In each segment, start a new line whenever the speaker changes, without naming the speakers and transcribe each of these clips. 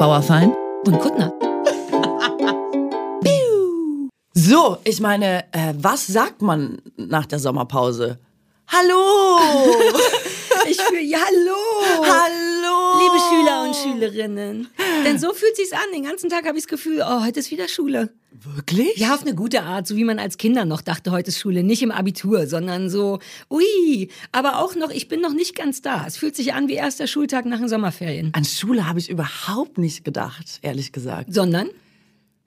Bauerfein
und Kuttner.
So, ich meine, äh, was sagt man nach der Sommerpause? Hallo!
ich fühle, ja, hallo!
Hallo!
Liebe Schüler und Schülerinnen. Denn so fühlt sich's an. Den ganzen Tag habe ich das Gefühl, oh, heute ist wieder Schule.
Wirklich?
Ja, auf eine gute Art, so wie man als Kinder noch dachte, heute ist Schule. Nicht im Abitur, sondern so, ui, aber auch noch, ich bin noch nicht ganz da. Es fühlt sich an wie erster Schultag nach den Sommerferien.
An Schule habe ich überhaupt nicht gedacht, ehrlich gesagt.
Sondern?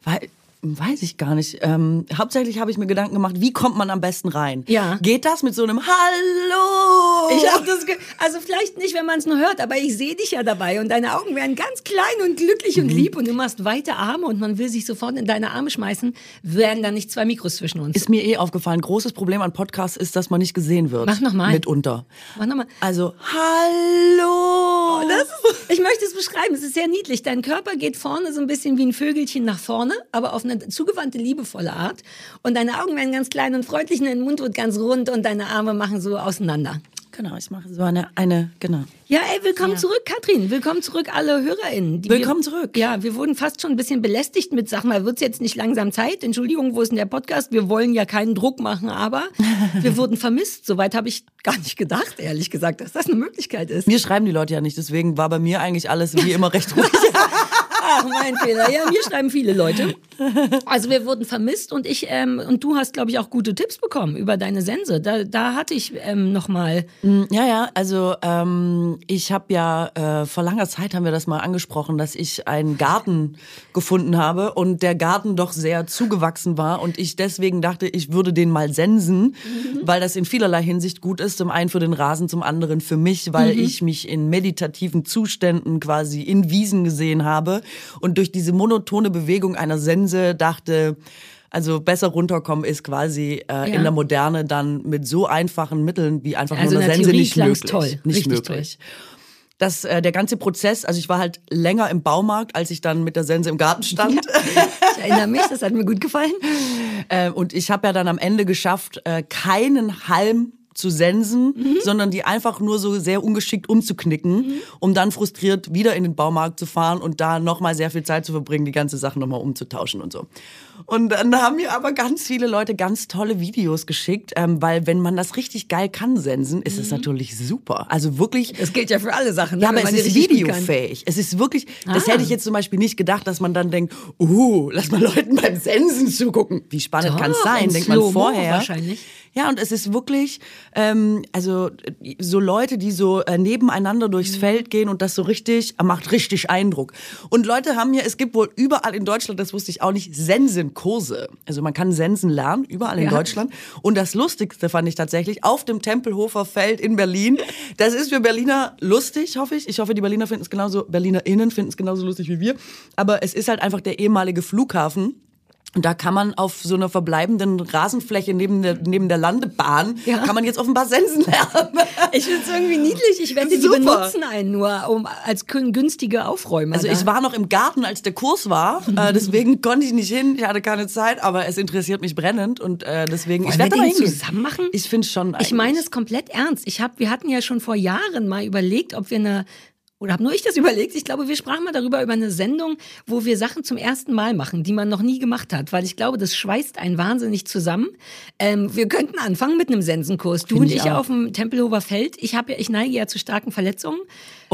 Weil Weiß ich gar nicht. Ähm, hauptsächlich habe ich mir Gedanken gemacht, wie kommt man am besten rein?
Ja.
Geht das mit so einem Hallo?
Ich habe das, also vielleicht nicht, wenn man es nur hört, aber ich sehe dich ja dabei und deine Augen werden ganz klein und glücklich mhm. und lieb und du machst weite Arme und man will sich sofort in deine Arme schmeißen, werden da nicht zwei Mikros zwischen uns.
Ist mir eh aufgefallen. Großes Problem an Podcasts ist, dass man nicht gesehen wird.
Mach nochmal.
Mitunter.
Mach nochmal.
Also, Hallo.
Oh, das, ich möchte es beschreiben. Es ist sehr niedlich. Dein Körper geht vorne so ein bisschen wie ein Vögelchen nach vorne, aber auf eine eine zugewandte, liebevolle Art. Und deine Augen werden ganz klein und freundlich und dein Mund wird ganz rund und deine Arme machen so auseinander.
Genau, ich mache so eine, eine genau.
Ja, ey, willkommen ja. zurück, Katrin. Willkommen zurück, alle HörerInnen.
willkommen
wir,
zurück.
Ja, wir wurden fast schon ein bisschen belästigt mit, sag mal, wird's jetzt nicht langsam Zeit? Entschuldigung, wo ist denn der Podcast? Wir wollen ja keinen Druck machen, aber wir wurden vermisst. Soweit habe ich gar nicht gedacht, ehrlich gesagt, dass das eine Möglichkeit ist.
Mir schreiben die Leute ja nicht, deswegen war bei mir eigentlich alles wie immer recht ruhig.
Ach, mein Fehler. Ja, mir schreiben viele Leute. Also wir wurden vermisst und ich ähm, und du hast, glaube ich, auch gute Tipps bekommen über deine Sense. Da, da hatte ich ähm, noch mal.
Mm, ja, ja. Also ähm, ich habe ja äh, vor langer Zeit haben wir das mal angesprochen, dass ich einen Garten gefunden habe und der Garten doch sehr zugewachsen war und ich deswegen dachte, ich würde den mal sensen, mhm. weil das in vielerlei Hinsicht gut ist. Zum einen für den Rasen, zum anderen für mich, weil mhm. ich mich in meditativen Zuständen quasi in Wiesen gesehen habe und durch diese monotone Bewegung einer Sense dachte, also besser runterkommen ist quasi äh, ja. in der Moderne dann mit so einfachen Mitteln wie einfach
also
nur eine Sense
Theorie
nicht möglich.
Toll.
Nicht
Richtig
möglich. Toll. Das, äh, der ganze Prozess, also ich war halt länger im Baumarkt, als ich dann mit der Sense im Garten stand.
ich erinnere mich, das hat mir gut gefallen.
Äh, und ich habe ja dann am Ende geschafft, äh, keinen Halm zu sensen, mhm. sondern die einfach nur so sehr ungeschickt umzuknicken, mhm. um dann frustriert wieder in den Baumarkt zu fahren und da nochmal sehr viel Zeit zu verbringen, die ganze Sache nochmal umzutauschen und so. Und dann haben mir aber ganz viele Leute ganz tolle Videos geschickt, ähm, weil wenn man das richtig geil kann, sensen, ist es mhm. natürlich super. Also wirklich.
Das gilt ja für alle Sachen. Ne?
Ja, aber es ist videofähig. Es ist wirklich, ah. das hätte ich jetzt zum Beispiel nicht gedacht, dass man dann denkt, uh, lass mal Leuten beim Sensen zugucken. Wie spannend kann es sein, denkt man vorher.
Wahrscheinlich.
Ja, und es ist wirklich, ähm, also so Leute, die so äh, nebeneinander durchs mhm. Feld gehen und das so richtig, macht richtig Eindruck. Und Leute haben hier, es gibt wohl überall in Deutschland, das wusste ich auch nicht, Sensenkurse. Also man kann Sensen lernen, überall in ja. Deutschland. Und das Lustigste fand ich tatsächlich, auf dem Tempelhofer Feld in Berlin. Das ist für Berliner lustig, hoffe ich. Ich hoffe, die Berliner finden es genauso, BerlinerInnen finden es genauso lustig wie wir. Aber es ist halt einfach der ehemalige Flughafen und da kann man auf so einer verbleibenden Rasenfläche neben der, neben der Landebahn, ja. kann man jetzt offenbar Sensen lernen.
Ich finde es irgendwie niedlich. Ich wette, die benutzen einen nur um, als günstige Aufräumer.
Also ich war noch im Garten, als der Kurs war. äh, deswegen konnte ich nicht hin. Ich hatte keine Zeit, aber es interessiert mich brennend. Und äh, deswegen,
Wollen ich werde da zusammen machen.
Ich finde schon
eigentlich. Ich meine es komplett ernst. Ich hab, wir hatten ja schon vor Jahren mal überlegt, ob wir eine oder habe nur ich das überlegt? Ich glaube, wir sprachen mal darüber über eine Sendung, wo wir Sachen zum ersten Mal machen, die man noch nie gemacht hat, weil ich glaube, das schweißt einen wahnsinnig zusammen. Ähm, wir könnten anfangen mit einem Sensenkurs. Du Find und ich, ich auf dem Tempelhofer Feld. Ich habe ja, ich neige ja zu starken Verletzungen.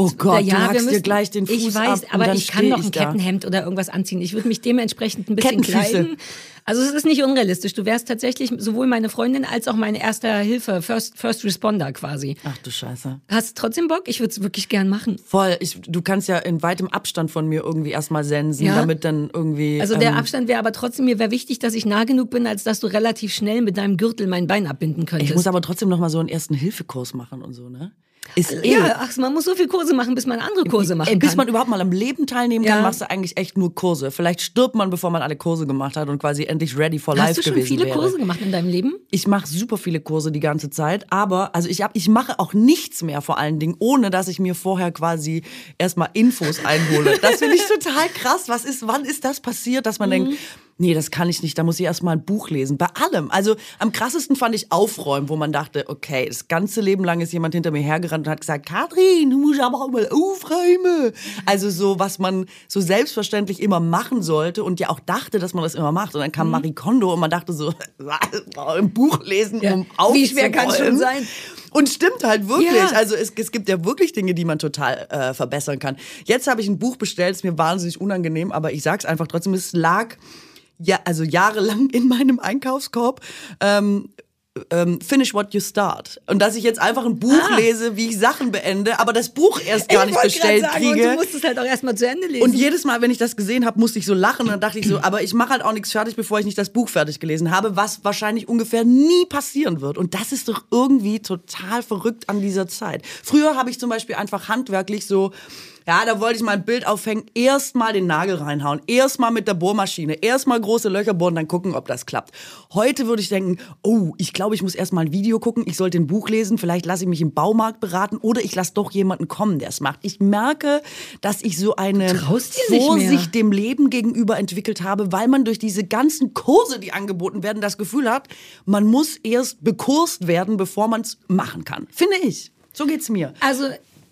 Oh Gott, ja, du hackst müssen, dir gleich den Fuß
Ich weiß,
ab
aber ich kann noch ein Kettenhemd oder irgendwas anziehen. Ich würde mich dementsprechend ein bisschen kleiden. Also es ist nicht unrealistisch. Du wärst tatsächlich sowohl meine Freundin als auch meine erste Hilfe, First, First Responder quasi.
Ach du Scheiße.
Hast du trotzdem Bock? Ich würde es wirklich gern machen.
Voll. Ich, du kannst ja in weitem Abstand von mir irgendwie erstmal sensen, ja? damit dann irgendwie.
Also der ähm, Abstand wäre aber trotzdem, mir wäre wichtig, dass ich nah genug bin, als dass du relativ schnell mit deinem Gürtel mein Bein abbinden könntest.
Ich muss aber trotzdem noch mal so einen ersten Hilfekurs machen und so, ne?
Ist ja, eh ach, man muss so viel Kurse machen, bis man andere Kurse machen kann.
Bis man überhaupt mal am Leben teilnehmen kann, ja. machst du eigentlich echt nur Kurse. Vielleicht stirbt man, bevor man alle Kurse gemacht hat und quasi endlich ready for
Hast
life gewesen
wäre. Hast du schon viele
wäre.
Kurse gemacht in deinem Leben?
Ich mache super viele Kurse die ganze Zeit, aber also ich hab, ich mache auch nichts mehr vor allen Dingen, ohne dass ich mir vorher quasi erstmal Infos einhole. Das finde ich total krass. Was ist, wann ist das passiert, dass man mhm. denkt, Nee, das kann ich nicht. Da muss ich erst mal ein Buch lesen. Bei allem. Also am krassesten fand ich Aufräumen, wo man dachte, okay, das ganze Leben lang ist jemand hinter mir hergerannt und hat gesagt, Katrin, du musst aber auch mal aufräumen. Also so, was man so selbstverständlich immer machen sollte und ja auch dachte, dass man das immer macht. Und dann kam Marie Kondo und man dachte so, ein Buch lesen,
Ja.
um
Wie schwer kann's schon
aufzuräumen.
sein?
Und stimmt halt wirklich.
Ja.
Also es, es gibt ja wirklich Dinge, die man total äh, verbessern kann. Jetzt habe ich ein Buch bestellt, ist mir wahnsinnig unangenehm, aber ich sag's einfach trotzdem, es lag ja, also jahrelang in meinem Einkaufskorb. Ähm, ähm, Finish What You Start. Und dass ich jetzt einfach ein Buch
Ah.
lese, wie ich Sachen beende, aber das Buch erst gar
Ich
nicht bestellt
sagen, Und
kriege.
du musst es halt auch erstmal zu Ende lesen.
Und jedes Mal, wenn ich das gesehen habe, musste ich so lachen. Und dann dachte ich so, aber ich mache halt auch nichts fertig, bevor ich nicht das Buch fertig gelesen habe, was wahrscheinlich ungefähr nie passieren wird. Und das ist doch irgendwie total verrückt an dieser Zeit. Früher habe ich zum Beispiel einfach handwerklich so, ja, da wollte ich mal ein Bild aufhängen, erst mal den Nagel reinhauen, erst mal mit der Bohrmaschine, erst mal große Löcher bohren, dann gucken, ob das klappt. Heute würde ich denken, oh, ich glaube, ich muss erst mal ein Video gucken, ich sollte ein Buch lesen, vielleicht lasse ich mich im Baumarkt beraten oder ich lasse doch jemanden kommen, der es macht. Ich merke, dass ich so eine. Vorsicht dem Leben gegenüber entwickelt habe, weil man durch diese ganzen Kurse, die angeboten werden, das Gefühl hat, man muss erst bekurst werden, bevor man es machen kann. Finde ich. So geht's mir.
Also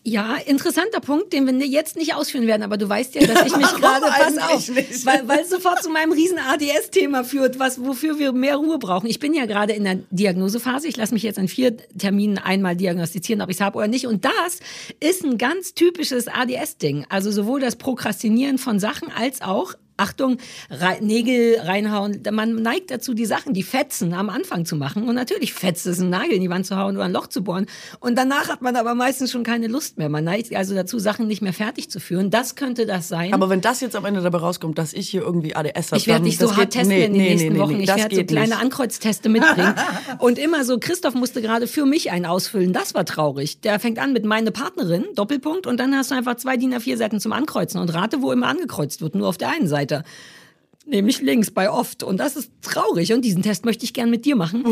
ja, interessanter Punkt, den wir jetzt nicht ausführen werden, aber du weißt ja, dass ich mich gerade, pass auf,
nicht?
weil, weil es sofort zu meinem riesen ADS-Thema führt, was, wofür wir mehr Ruhe brauchen. Ich bin ja gerade in der Diagnosephase. Ich lasse mich jetzt an vier Terminen einmal diagnostizieren, ob ich es habe oder nicht. Und das ist ein ganz typisches ADS-Ding. Also sowohl das Prokrastinieren von Sachen als auch Achtung, rei- Nägel reinhauen. Man neigt dazu, die Sachen, die fetzen, am Anfang zu machen. Und natürlich fetzt es, einen Nagel in die Wand zu hauen oder ein Loch zu bohren. Und danach hat man aber meistens schon keine Lust mehr. Man neigt also dazu, Sachen nicht mehr fertig zu führen. Das könnte das sein.
Aber wenn das jetzt am Ende dabei rauskommt, dass ich hier irgendwie ADS habe,
ich werde dich so hart testen in den nächsten Wochen. ich werde so kleine
nicht.
Ankreuzteste mitbringen. und immer so, Christoph musste gerade für mich einen ausfüllen. Das war traurig. Der fängt an mit meine Partnerin, Doppelpunkt, und dann hast du einfach zwei DIN A4 Seiten zum Ankreuzen und rate, wo immer angekreuzt wird, nur auf der einen Seite. Nämlich links bei oft. Und das ist traurig. Und diesen Test möchte ich gern mit dir machen.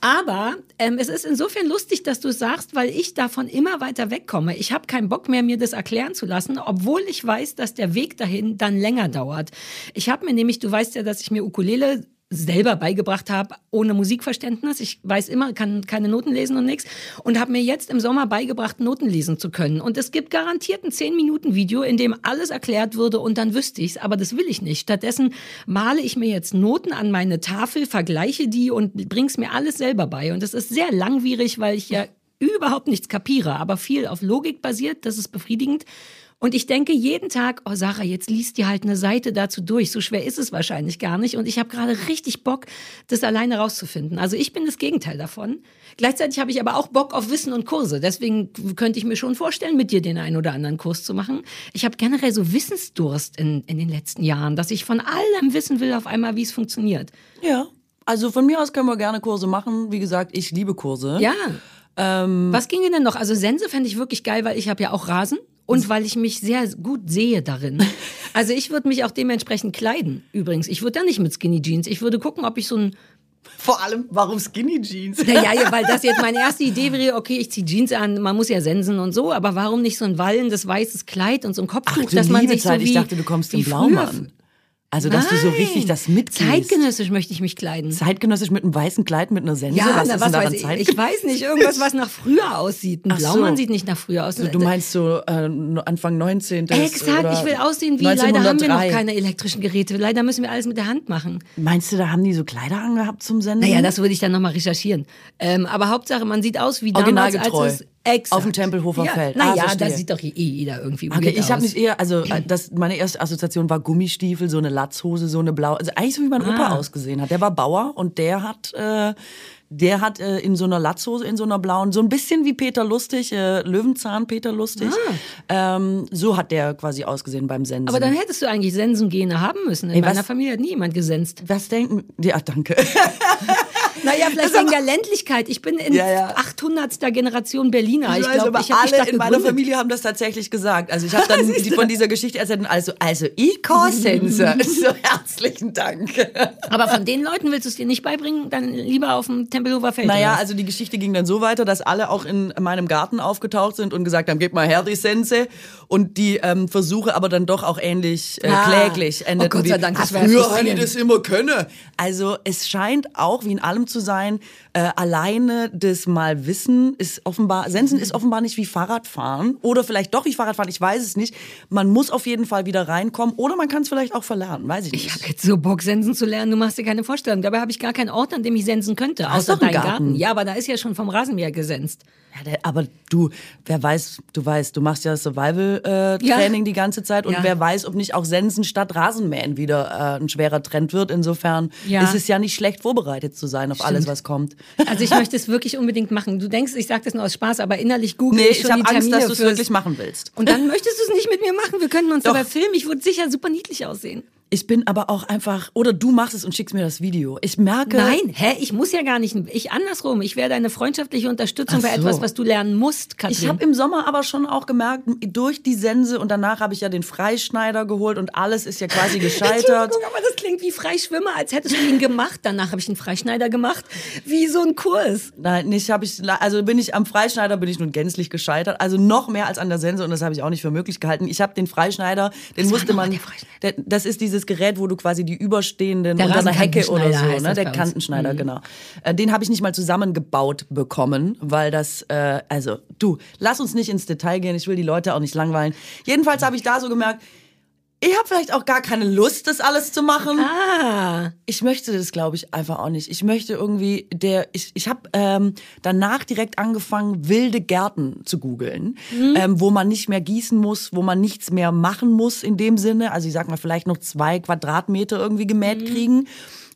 Aber ähm, es ist insofern lustig, dass du es sagst, weil ich davon immer weiter wegkomme. Ich habe keinen Bock mehr, mir das erklären zu lassen, obwohl ich weiß, dass der Weg dahin dann länger dauert. Ich habe mir nämlich, du weißt ja, dass ich mir Ukulele selber beigebracht habe, ohne Musikverständnis. Ich weiß immer, kann keine Noten lesen und nichts. Und habe mir jetzt im Sommer beigebracht, Noten lesen zu können. Und es gibt garantiert ein 10-Minuten-Video, in dem alles erklärt würde und dann wüsste ich's. Aber das will ich nicht. Stattdessen male ich mir jetzt Noten an meine Tafel, vergleiche die und bring's mir alles selber bei. Und das ist sehr langwierig, weil ich ja überhaupt nichts kapiere, aber viel auf Logik basiert. Das ist befriedigend. Und ich denke jeden Tag, oh Sarah, jetzt liest dir halt eine Seite dazu durch. So schwer ist es wahrscheinlich gar nicht. Und ich habe gerade richtig Bock, das alleine rauszufinden. Also ich bin das Gegenteil davon. Gleichzeitig habe ich aber auch Bock auf Wissen und Kurse. Deswegen könnte ich mir schon vorstellen, mit dir den einen oder anderen Kurs zu machen. Ich habe generell so Wissensdurst in, in den letzten Jahren, dass ich von allem wissen will auf einmal, wie es funktioniert.
Ja. Also von mir aus können wir gerne Kurse machen. Wie gesagt, ich liebe Kurse.
Ja.
Ähm,
Was ginge denn noch? Also Sense fände ich wirklich geil, weil ich habe ja auch Rasen und weil ich mich sehr gut sehe darin. Also ich würde mich auch dementsprechend kleiden. Übrigens, ich würde da nicht mit Skinny Jeans. Ich würde gucken, ob ich so ein
vor allem, warum Skinny Jeans?
naja, ja, weil das jetzt meine erste Idee wäre, okay, ich ziehe Jeans an, man muss ja sensen und so, aber warum nicht so ein wallendes weißes Kleid und so ein Kopftuch,
Ach
dass man sich
Zeit,
so wie
ich dachte, du kommst im
früher-
Blaumann. Also, dass du so
Nein.
richtig das mitgehst.
Zeitgenössisch möchte ich mich kleiden.
Zeitgenössisch mit einem weißen Kleid, mit einer Sense.
Ja,
was
na,
ist
was
daran
weiß ich. Weiß nicht, irgendwas, was nach früher aussieht. Ein
Ach so.
Blaumann sieht nicht nach früher aus.
Du meinst so äh, Anfang 19.
Exakt, ich will aussehen wie, leider haben wir noch
1903.
keine elektrischen Geräte. Leider müssen wir alles mit der Hand machen.
Meinst du, da haben die so Kleider angehabt zum Senden?
Naja, das würde ich dann nochmal recherchieren. Ähm, aber Hauptsache, man sieht aus wie damals,
Originalgetreu.
als es exakt.
Auf dem Tempelhofer
ja,
Feld. Ah,
Naja,
verstehe.
da sieht doch eh jeder irgendwie
Okay, ich habe nicht eher, also äh, das, meine erste Assoziation war Gummistiefel, so eine Latzhose, so eine blaue, also eigentlich so wie mein Opa
Ah.
ausgesehen hat. Der war Bauer und der hat, äh, der hat äh, in so einer Latzhose, in so einer blauen, so ein bisschen wie Peter Lustig, äh, Löwenzahn Peter Lustig. Ähm, so hat der quasi ausgesehen beim Senden.
Ah. aber dann hättest du eigentlich Sensengene haben müssen. In
Ey,
meiner
was-
Familie hat nie jemand gesenzt.
was denken? Ja, danke.
Naja, vielleicht wegen der Ländlichkeit. Ich bin in
Ja, ja.
800. Generation Berliner. Ich,
Ich
glaube, ich habe
alle in meiner
gegründet.
Familie haben das tatsächlich gesagt. Also ich habe dann die von dieser Geschichte erzählt. Also, also ich Sense. so herzlichen Dank.
Aber von den Leuten willst du es dir nicht beibringen, dann lieber auf dem Tempelhofer Feld.
Naja,
oder
also die Geschichte ging dann so weiter, dass alle auch in meinem Garten aufgetaucht sind und gesagt haben, gib mal her die Sense. Und die ähm, Versuche aber dann doch auch ähnlich äh,
Ah.
kläglich
Oh
endeten.
Gott sei
wie,
Dank, das
"Ah,
wäre
Früher
frustrierend."
hätte ich das immer können. Also es scheint auch, wie in allem zu sein, äh, alleine das mal wissen ist offenbar, Sensen ist offenbar nicht wie Fahrradfahren oder vielleicht doch wie Fahrradfahren, ich weiß es nicht. Man muss auf jeden Fall wieder reinkommen oder man kann es vielleicht auch verlernen, weiß ich nicht.
Ich habe jetzt so Bock, Sensen zu lernen, du machst dir keine Vorstellung. Dabei habe ich gar keinen Ort, an dem ich sensen könnte, außer
doch einen
dein Garten.
Garten.
Ja, aber da ist ja schon vom Rasenmäher gesenzt.
Ja, aber du, wer weiß, du weißt, du machst ja Survival-Training
Ja.
äh, Training die ganze Zeit und
Ja.
wer weiß, ob nicht auch Sensen statt Rasenmähen wieder äh, ein schwerer Trend wird. Insofern
Ja.
ist es ja nicht schlecht, vorbereitet zu sein auf alles, was kommt.
Also ich möchte es wirklich unbedingt machen. Du denkst, ich sage das nur aus Spaß, aber innerlich google
Nee,
ich
ich
schon
habe
die
Angst,
Termine
dass du es wirklich machen willst.
Und dann möchtest du es nicht mit mir machen. Wir könnten uns
Doch.
dabei filmen. Ich würde sicher super niedlich aussehen.
Ich bin aber auch einfach, oder du machst es und schickst mir das Video. Ich merke.
Nein, hä? Ich muss ja gar nicht. Ich andersrum. Ich wäre deine freundschaftliche Unterstützung
Ach
bei
so.
etwas, was du lernen musst, Katrin.
Ich habe im Sommer aber schon auch gemerkt, durch die Sense und danach habe ich ja den Freischneider geholt und alles ist ja quasi gescheitert.
Aber das klingt wie Freischwimmer, als hättest du ihn gemacht. Danach habe ich einen Freischneider gemacht. Wie so ein Kurs.
Nein, nicht habe ich, also bin ich am Freischneider bin ich nun gänzlich gescheitert, also noch mehr als an der Sense und das habe ich auch nicht für möglich gehalten. Ich habe den Freischneider, den
war
musste man,
der Freischneider?
der, das ist dieses Gerät, wo du quasi die überstehenden
Der
unter einer Hecke oder so, ne, der. Kantenschneider, genau. Äh, Den habe ich nicht mal zusammengebaut bekommen, weil das, äh, also du, lass uns nicht ins Detail gehen, ich will die Leute auch nicht langweilen. Jedenfalls habe ich da so gemerkt, ich habe vielleicht auch gar keine Lust, das alles zu machen.
Ah.
Ich möchte das, glaube ich, einfach auch nicht. Ich möchte irgendwie der. Ich, ich habe ähm, danach direkt angefangen, wilde Gärten zu googeln, ähm, wo man nicht mehr gießen muss, wo man nichts mehr machen muss in dem Sinne. Also ich sag mal, vielleicht noch zwei Quadratmeter irgendwie gemäht kriegen.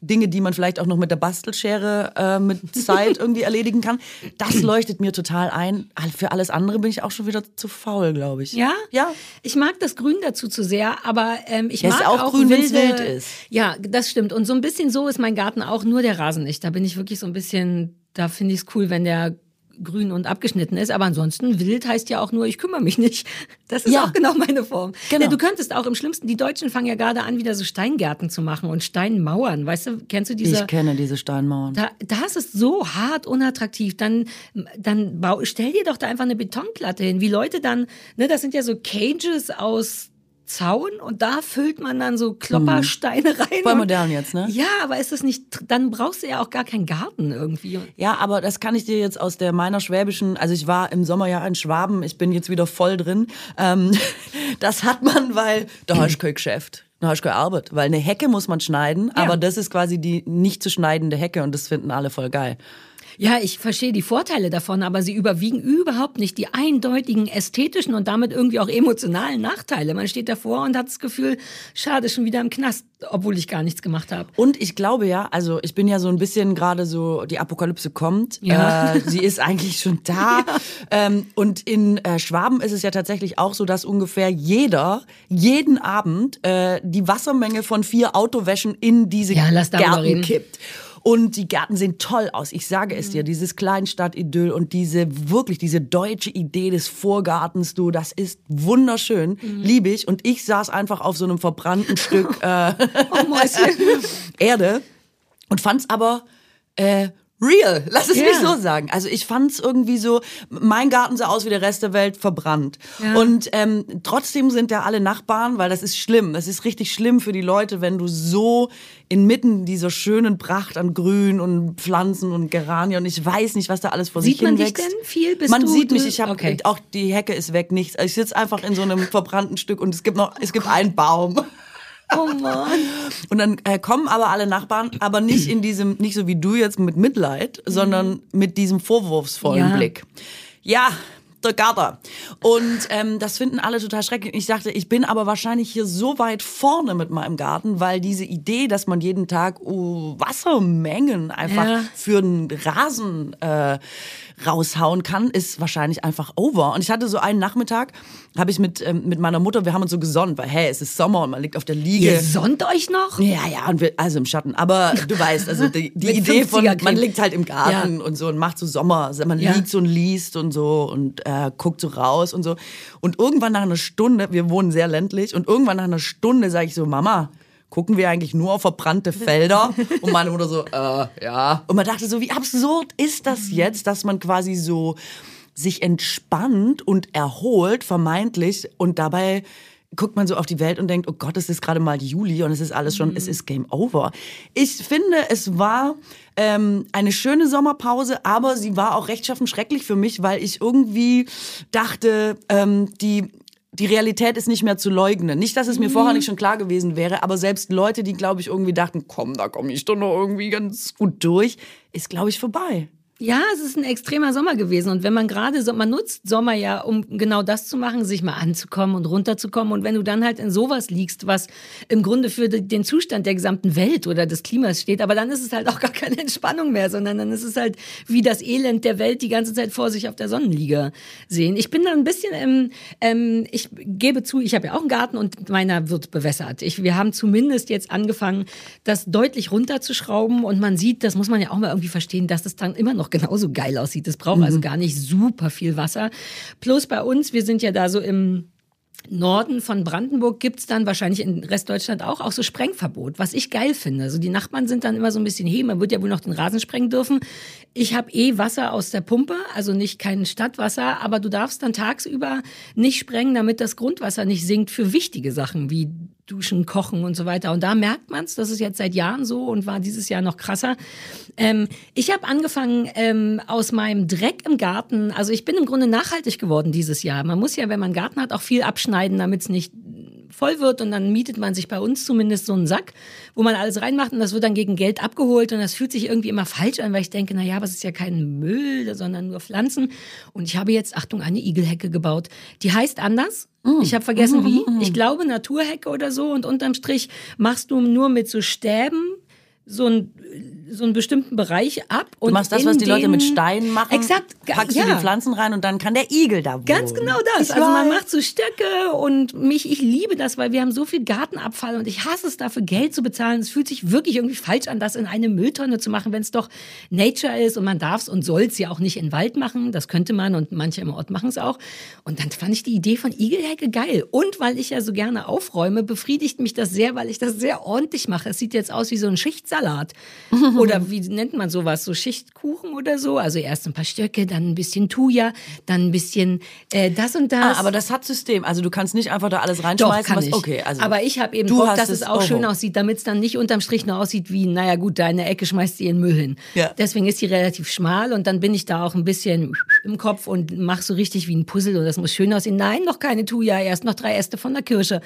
Dinge, die man vielleicht auch noch mit der Bastelschere äh, mit Zeit irgendwie erledigen kann. Das leuchtet mir total ein. Für alles andere bin ich auch schon wieder zu faul, glaube ich.
Ja?
Ja.
Ich mag das Grün dazu zu sehr, aber ähm, ich
Ja, ist
mag
auch
auch,
grün, wenn's
wilde,
wild ist.
Ja, das stimmt. Und so ein bisschen so ist mein Garten auch, nur der Rasen nicht. Da bin ich wirklich so ein bisschen, da finde ich es cool, wenn der grün und abgeschnitten ist. Aber ansonsten wild heißt ja auch nur, ich kümmere mich nicht. Das ist
Ja.
auch genau meine Form.
Genau.
Ja, du könntest auch im Schlimmsten, die Deutschen fangen ja gerade an, wieder so Steingärten zu machen und Steinmauern. Weißt du, kennst du diese?
Ich kenne diese Steinmauern.
Da, das ist so hart unattraktiv. Dann, dann bau, stell dir doch da einfach eine Betonplatte hin. Wie Leute dann, ne, das sind ja so Cages aus Zaun und da füllt man dann so Kloppersteine rein.
Voll modern jetzt, ne?
Ja, aber ist das nicht, dann brauchst du ja auch gar keinen Garten irgendwie.
Ja, aber das kann ich dir jetzt aus der meiner schwäbischen, also ich war im Sommer ja in Schwaben, ich bin jetzt wieder voll drin. Ähm, das hat man, weil da hast du kein Geschäft. Da hast du keine Arbeit. Weil eine Hecke muss man schneiden, aber das ist quasi die nicht zu schneidende Hecke und das finden alle voll geil.
Ja, ich verstehe die Vorteile davon, aber sie überwiegen überhaupt nicht die eindeutigen ästhetischen und damit irgendwie auch emotionalen Nachteile. Man steht davor und hat das Gefühl, schade, schon wieder im Knast, obwohl ich gar nichts gemacht habe.
Und ich glaube ja, also ich bin ja so ein bisschen gerade so, die Apokalypse kommt.
Ja.
Äh, sie ist eigentlich schon da. Ähm, und in äh, Schwaben ist es ja tatsächlich auch so, dass ungefähr jeder jeden Abend äh, die Wassermenge von vier Autowäschen in diese
Ja,
Gärten kippt. Und die Gärten sehen toll aus. Ich sage es dir,
Mhm.
dieses Kleinstadt-Idyll und diese wirklich diese deutsche Idee des Vorgartens, du, das ist wunderschön,
Mhm.
liebe ich. Und ich saß einfach auf so einem verbrannten Stück äh,
Oh.
Erde und fand's aber äh, real. Lass es
Ja.
mich so sagen. Also ich fand's irgendwie so, mein Garten sah aus wie der Rest der Welt verbrannt.
Ja.
Und ähm, trotzdem sind ja alle Nachbarn, weil das ist schlimm. Das ist richtig schlimm für die Leute, wenn du so inmitten dieser schönen Pracht an Grün und Pflanzen und Geranien und ich weiß nicht, was da alles vor
Sieht
sich
man
hin
dich
wächst.
denn viel? Bist
man sieht mich. Ich habe
okay.
auch die Hecke ist weg, nichts. Ich sitze einfach in so einem verbrannten Stück und es gibt noch, es gibt einen Baum.
Oh Mann.
Und dann äh, kommen aber alle Nachbarn, aber nicht in diesem, nicht so wie du jetzt mit Mitleid, sondern mit diesem vorwurfsvollen
Ja.
Blick. Ja, der Garten. Und ähm, das finden alle total schrecklich. Ich dachte, ich bin aber wahrscheinlich hier so weit vorne mit meinem Garten, weil diese Idee, dass man jeden Tag oh, Wassermengen einfach
Ja.
für einen Rasen äh, raushauen kann, ist wahrscheinlich einfach over. Und ich hatte so einen Nachmittag, habe ich mit, ähm, mit meiner Mutter, wir haben uns so gesonnt, weil hey, es ist Sommer und man liegt auf der Liege.
Ihr sonnt euch noch?
Ja, ja, und wir, also im Schatten. Aber du weißt, also die, die Idee von,
50er-Creme.
man liegt halt im Garten und so und macht so Sommer. Also man
Ja.
liegt so und liest und so und äh, guckt so raus und so. Und irgendwann nach einer Stunde, wir wohnen sehr ländlich, und irgendwann nach einer Stunde sage ich so, Mama, gucken wir eigentlich nur auf verbrannte Felder? Und meine Mutter so, äh, ja. Und man dachte so, wie absurd ist das jetzt, dass man quasi so sich entspannt und erholt, vermeintlich, und dabei guckt man so auf die Welt und denkt, oh Gott, es ist gerade mal Juli und es ist alles schon, es ist Game Over. Ich finde, es war ähm, eine schöne Sommerpause, aber sie war auch rechtschaffen schrecklich für mich, weil ich irgendwie dachte, ähm, die die Realität ist nicht mehr zu leugnen. Nicht, dass es mir vorher nicht schon klar gewesen wäre, aber selbst Leute, die, glaube ich, irgendwie dachten, komm, da komme ich doch noch irgendwie ganz gut durch, ist, glaube ich, vorbei.
Ja, es ist ein extremer Sommer gewesen. Und wenn man gerade man nutzt Sommer ja, um genau das zu machen, sich mal anzukommen und runterzukommen. Und wenn du dann halt in sowas liegst, was im Grunde für de- den Zustand der gesamten Welt oder des Klimas steht, aber dann ist es halt auch gar keine Entspannung mehr, sondern dann ist es halt wie das Elend der Welt die ganze Zeit vor sich auf der Sonnenliege sehen. Ich bin da ein bisschen, ähm, ähm, ich gebe zu, ich habe ja auch einen Garten und meiner wird bewässert. Ich, wir haben zumindest jetzt angefangen, das deutlich runterzuschrauben und man sieht, das muss man ja auch mal irgendwie verstehen, dass es dann immer noch genauso geil aussieht. Es braucht also gar nicht super viel Wasser. Plus bei uns, wir sind ja da so im Norden von Brandenburg gibt's dann wahrscheinlich in Restdeutschland auch, auch so Sprengverbot, was ich geil finde. Also die Nachbarn sind dann immer so ein bisschen, hey, man wird ja wohl noch den Rasen sprengen dürfen. Ich habe eh Wasser aus der Pumpe, also nicht kein Stadtwasser, aber du darfst dann tagsüber nicht sprengen, damit das Grundwasser nicht sinkt für wichtige Sachen wie Duschen, Kochen und so weiter. Und da merkt man's, das ist jetzt seit Jahren so und war dieses Jahr noch krasser. Ähm, ich habe angefangen ähm, aus meinem Dreck im Garten, also ich bin im Grunde nachhaltig geworden dieses Jahr. Man muss ja, wenn man einen Garten hat, auch viel abschneiden, damit es nicht voll wird und dann mietet man sich bei uns zumindest so einen Sack, wo man alles reinmacht und das wird dann gegen Geld abgeholt und das fühlt sich irgendwie immer falsch an, weil ich denke, na ja, was ist ja kein Müll, sondern nur Pflanzen und ich habe jetzt, Achtung, eine Igelhecke gebaut. Die heißt anders. Ich habe vergessen wie. Ich glaube Naturhecke oder so und unterm Strich machst du nur mit so Stäben so ein so einen bestimmten Bereich ab und
Du machst das, was die Leute mit Steinen machen.
Exakt,
Packst
ja.
du die Pflanzen rein und dann kann der Igel da wohnen.
Ganz genau das.
Ich
also man macht so Stöcke und mich, ich liebe das, weil wir haben so viel Gartenabfall und ich hasse es dafür Geld zu bezahlen. Es fühlt sich wirklich irgendwie falsch an, das in eine Mülltonne zu machen, wenn es doch Nature ist und man darf es und soll es ja auch nicht in den Wald machen. Das könnte man und manche im Ort machen es auch. Und dann fand ich die Idee von Igelhecke geil. Und weil ich ja so gerne aufräume, befriedigt mich das sehr, weil ich das sehr ordentlich mache. Es sieht jetzt aus wie so ein Schichtsalat. Oder wie nennt man sowas? So Schichtkuchen oder so? Also erst ein paar Stöcke, dann ein bisschen Thuja, dann ein bisschen äh, das und das.
Ah, aber das hat System. Also du kannst nicht einfach da alles
Doch,
reinschmeißen.
kann
was,
ich.
Okay, also
aber ich habe eben Bock, dass es auch schön
Oho.
aussieht, damit es dann nicht unterm Strich nur aussieht wie, naja gut, da in der Ecke schmeißt sie ihren Müll hin.
Ja.
Deswegen ist die relativ schmal und dann bin ich da auch ein bisschen im Kopf und mache so richtig wie ein Puzzle und das muss schön aussehen. Nein, noch keine Thuja, erst noch drei Äste von der Kirsche.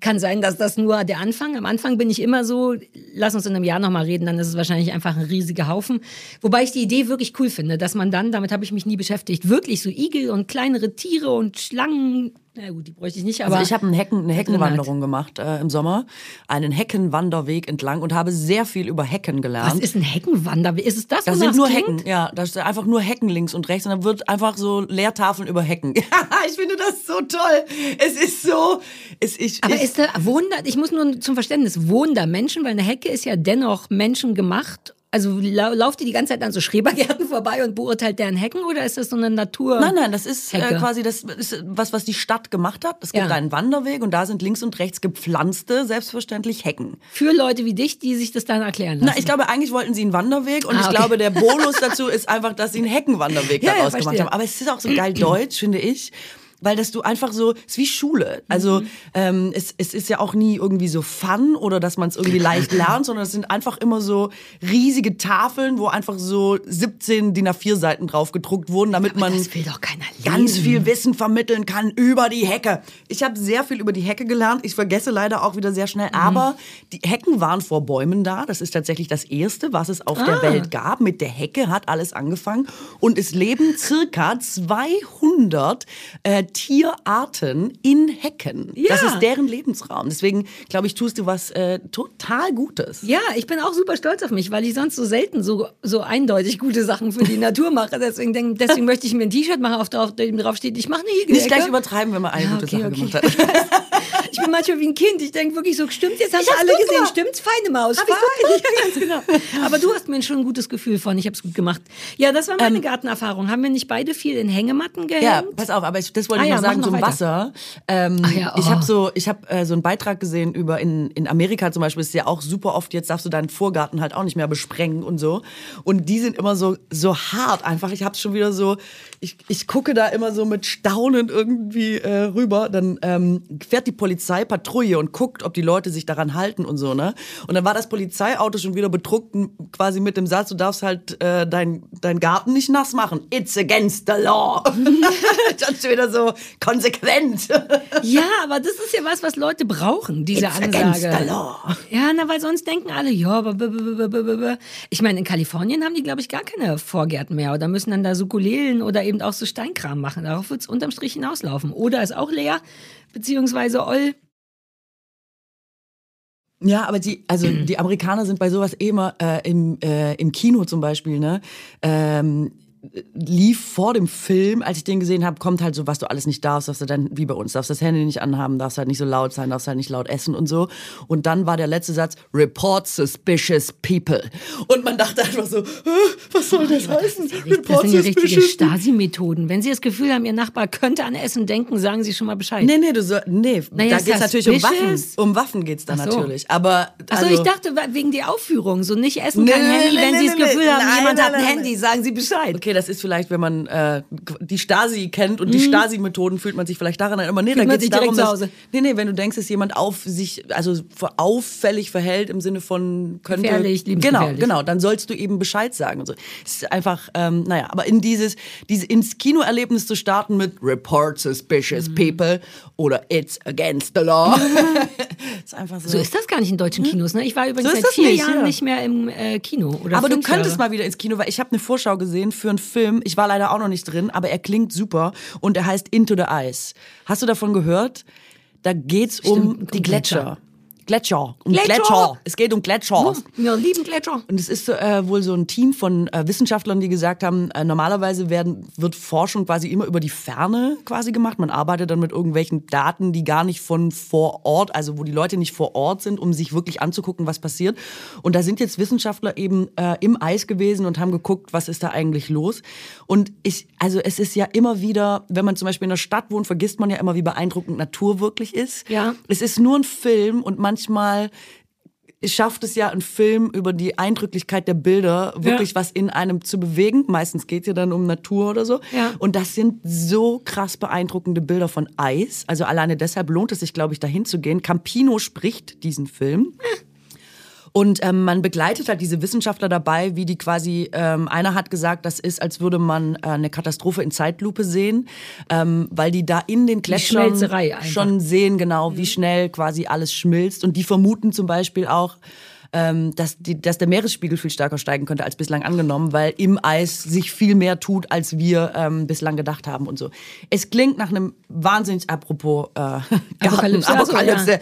Kann sein, dass das nur der Anfang. Am Anfang bin ich immer so, lass uns in einem Jahr nochmal reden, dann ist es wahrscheinlich einfach ein riesiger Haufen. Wobei ich die Idee wirklich cool finde, dass man dann, damit habe ich mich nie beschäftigt, wirklich so Igel und kleinere Tiere und Schlangen, na gut, die bräuchte ich nicht, aber
Also ich habe einen Hecken, eine Heckenwanderung gemacht äh, im Sommer, einen Heckenwanderweg entlang und habe sehr viel über Hecken
Was
gelernt.
ist ein Heckenwander? Ist es das,
Das sind nur
klingt?
Hecken, ja. Das sind einfach nur Hecken links und rechts und dann wird einfach so Leertafeln über Hecken. ich finde das so toll. Es ist so, es ich,
Aber
ich,
ist da, wohnen da, ich muss nur zum Verständnis, wohnen da Menschen? Weil eine Hecke ist ja dennoch menschengemacht. Also lau lauft ihr die ganze Zeit an so Schrebergärten vorbei und beurteilt deren Hecken oder ist das so eine Natur?
Nein, nein, das ist äh, quasi das ist was, was die Stadt gemacht hat. Es gibt
Ja.
einen Wanderweg und da sind links und rechts gepflanzte, selbstverständlich Hecken.
Für Leute wie dich, die sich das dann erklären lassen.
Na, ich glaube, eigentlich wollten sie einen Wanderweg und
Ah,
ich
okay.
glaube, der Bonus dazu ist einfach, dass sie einen Heckenwanderweg
Ja, ja,
daraus gemacht
verstehe.
haben. Aber es ist auch so geil deutsch, finde ich. Weil das du einfach so, es ist wie Schule. Also
Mhm.
ähm, es, es ist ja auch nie irgendwie so fun oder dass man es irgendwie leicht lernt, sondern es sind einfach immer so riesige Tafeln, wo einfach so 17 DIN A4 Seiten drauf gedruckt wurden, damit man
das will doch keiner.
Ganz viel Wissen vermitteln kann über die Hecke. Ich habe sehr viel über die Hecke gelernt. Ich vergesse leider auch wieder sehr schnell.
Mhm.
Aber die Hecken waren vor Bäumen da. Das ist tatsächlich das Erste, was es auf
Ah.
der Welt gab. Mit der Hecke hat alles angefangen. Und es leben circa 200 äh, Tierarten in Hecken. Das
Ja.
ist deren Lebensraum. Deswegen, glaube ich, tust du was äh, total Gutes.
Ja, ich bin auch super stolz auf mich, weil ich sonst so selten so, so eindeutig gute Sachen für die Natur mache. Deswegen, deswegen möchte ich mir ein T-Shirt machen, auf dem drauf steht, ich mache eine Hügelecke.
Nicht gleich übertreiben, wenn man eine
Ja,
gute
okay,
Sache
okay.
gemacht hat.
Ich bin manchmal wie ein Kind. Ich denke wirklich so, stimmt, jetzt haben
Ich
wir alle gesehen.
gemacht.
Stimmt's, feine Maus.
Hab ich's gut.
Ja, ganz genau. Aber du hast mir schon ein gutes Gefühl von. Ich habe es gut gemacht. Ja, das war meine Gartenerfahrung. Haben wir nicht beide viel in Hängematten gehängt?
Ja, pass auf, aber ich, das wollte
Ah
ich
ja,
noch sagen
mach
zum
noch weiter.
Wasser. Ähm,
Ach ja,
Ich
oh.
habe so, ich habe äh, so einen Beitrag gesehen über in, in Amerika zum Beispiel ist ja auch super oft. Jetzt darfst du deinen Vorgarten halt auch nicht mehr besprengen und so. Und die sind immer so so hart einfach. Ich habe schon wieder so, ich, ich gucke da immer so mit Staunen irgendwie äh, rüber. Dann ähm, fährt die Polizei Patrouille und guckt, ob die Leute sich daran halten und so ne. Und dann war das Polizeiauto schon wieder bedruckt quasi mit dem Satz, du darfst halt äh, dein dein Garten nicht nass machen. It's against the law. Dann schon wieder so konsequent.
Ja, aber das ist ja was, was Leute brauchen, diese
It's against
Ansage.
the law.
Ja, na, weil sonst denken alle, ja, ich meine, in Kalifornien haben die, glaube ich, gar keine Vorgärten mehr oder müssen dann da Sukulelen oder eben auch so Steinkram machen. Darauf wird's unterm Strich hinauslaufen. Oder ist auch leer, beziehungsweise Oll.
Ja, aber die, also die Amerikaner sind bei sowas eh immer äh, im, äh, im Kino zum Beispiel, ne? Ähm, lief vor dem Film, als ich den gesehen habe, kommt halt so, was du alles nicht darfst, darfst du dann, wie bei uns, darfst das Handy nicht anhaben, darfst halt nicht so laut sein, darfst halt nicht laut essen und so. Und dann war der letzte Satz, report suspicious people. Und man dachte einfach so, "Hä, was soll das heißen?
Das sind ja richtige Stasi-Methoden. Wenn Sie das Gefühl haben, Ihr Nachbar könnte an Essen denken, sagen Sie schon mal Bescheid.
Nee, nee, du soll, nee,
Naja,
da geht's
das
natürlich um Waffen. Um Waffen geht's da
so.
natürlich. Aber,
Achso,
also,
ich dachte wegen der Aufführung. So nicht essen
Nee, nee,
Handy.
nee,
Wenn
nee,
Sie das Gefühl haben, jemand hat ein Handy, sagen Sie Bescheid.
Okay, das ist vielleicht, wenn man äh, die Stasi kennt und die Stasi-Methoden fühlt man sich vielleicht daran erinnern. Aber nee, da
Mhm. man
geht's
sich
darum, dass, nee, nee, wenn du denkst, dass jemand auf sich, also auffällig verhält im Sinne von könnte,
Gefährlich,
genau, genau, dann sollst du eben Bescheid sagen und so. Es ist einfach, ähm, naja, aber in dieses, diese ins Kinoerlebnis zu starten mit Report suspicious
Mhm.
people oder It's against the law, ist einfach so.
So ist das gar nicht in deutschen Kinos. Ne? Ich war übrigens
So
seit vier
nicht,
Jahren
ja.
nicht mehr im äh, Kino.
Aber du könntest
Jahre.
mal wieder ins Kino, weil ich habe eine Vorschau gesehen für einen Film. Ich war leider auch noch nicht drin, aber er klingt super und er heißt Into the Ice. Hast du davon gehört? Da geht's um
Stimmt, um
die Gletscher. Gletscher. Um
Gletscher.
Gletscher. Es geht um Gletscher.
Oh, wir lieben Gletscher.
Und es ist äh, wohl so ein Team von äh, Wissenschaftlern, die gesagt haben, äh, normalerweise werden, wird Forschung quasi immer über die Ferne quasi gemacht. Man arbeitet dann mit irgendwelchen Daten, die gar nicht von vor Ort, also wo die Leute nicht vor Ort sind, um sich wirklich anzugucken, was passiert. Und da sind jetzt Wissenschaftler eben äh, im Eis gewesen und haben geguckt, was ist da eigentlich los. Und ich, also es ist ja immer wieder, wenn man zum Beispiel in einer Stadt wohnt, vergisst man ja immer, wie beeindruckend Natur wirklich ist.
Ja.
Es ist nur ein Film und manchmal schafft es ja ein Film über die Eindrücklichkeit der Bilder wirklich
Ja.
was in einem zu bewegen. Meistens geht es ja dann um Natur oder so.
Ja.
Und das sind so krass beeindruckende Bilder von Eis. Also alleine deshalb lohnt es sich, glaube ich, dahin zu gehen. Campino spricht diesen Film. Und ähm, man begleitet halt diese Wissenschaftler dabei, wie die quasi, ähm, einer hat gesagt, das ist, als würde man äh, eine Katastrophe in Zeitlupe sehen, ähm, weil die da in den Gletschern schon sehen, genau, wie schnell quasi alles schmilzt. Und die vermuten zum Beispiel auch, ähm, dass, die, dass der Meeresspiegel viel stärker steigen könnte als bislang angenommen, weil im Eis sich viel mehr tut, als wir ähm, bislang gedacht haben und so. Es klingt nach einem wahnsinnig, apropos äh,
Apokalypse,
Garten,
so,
Apokalypse.
ja.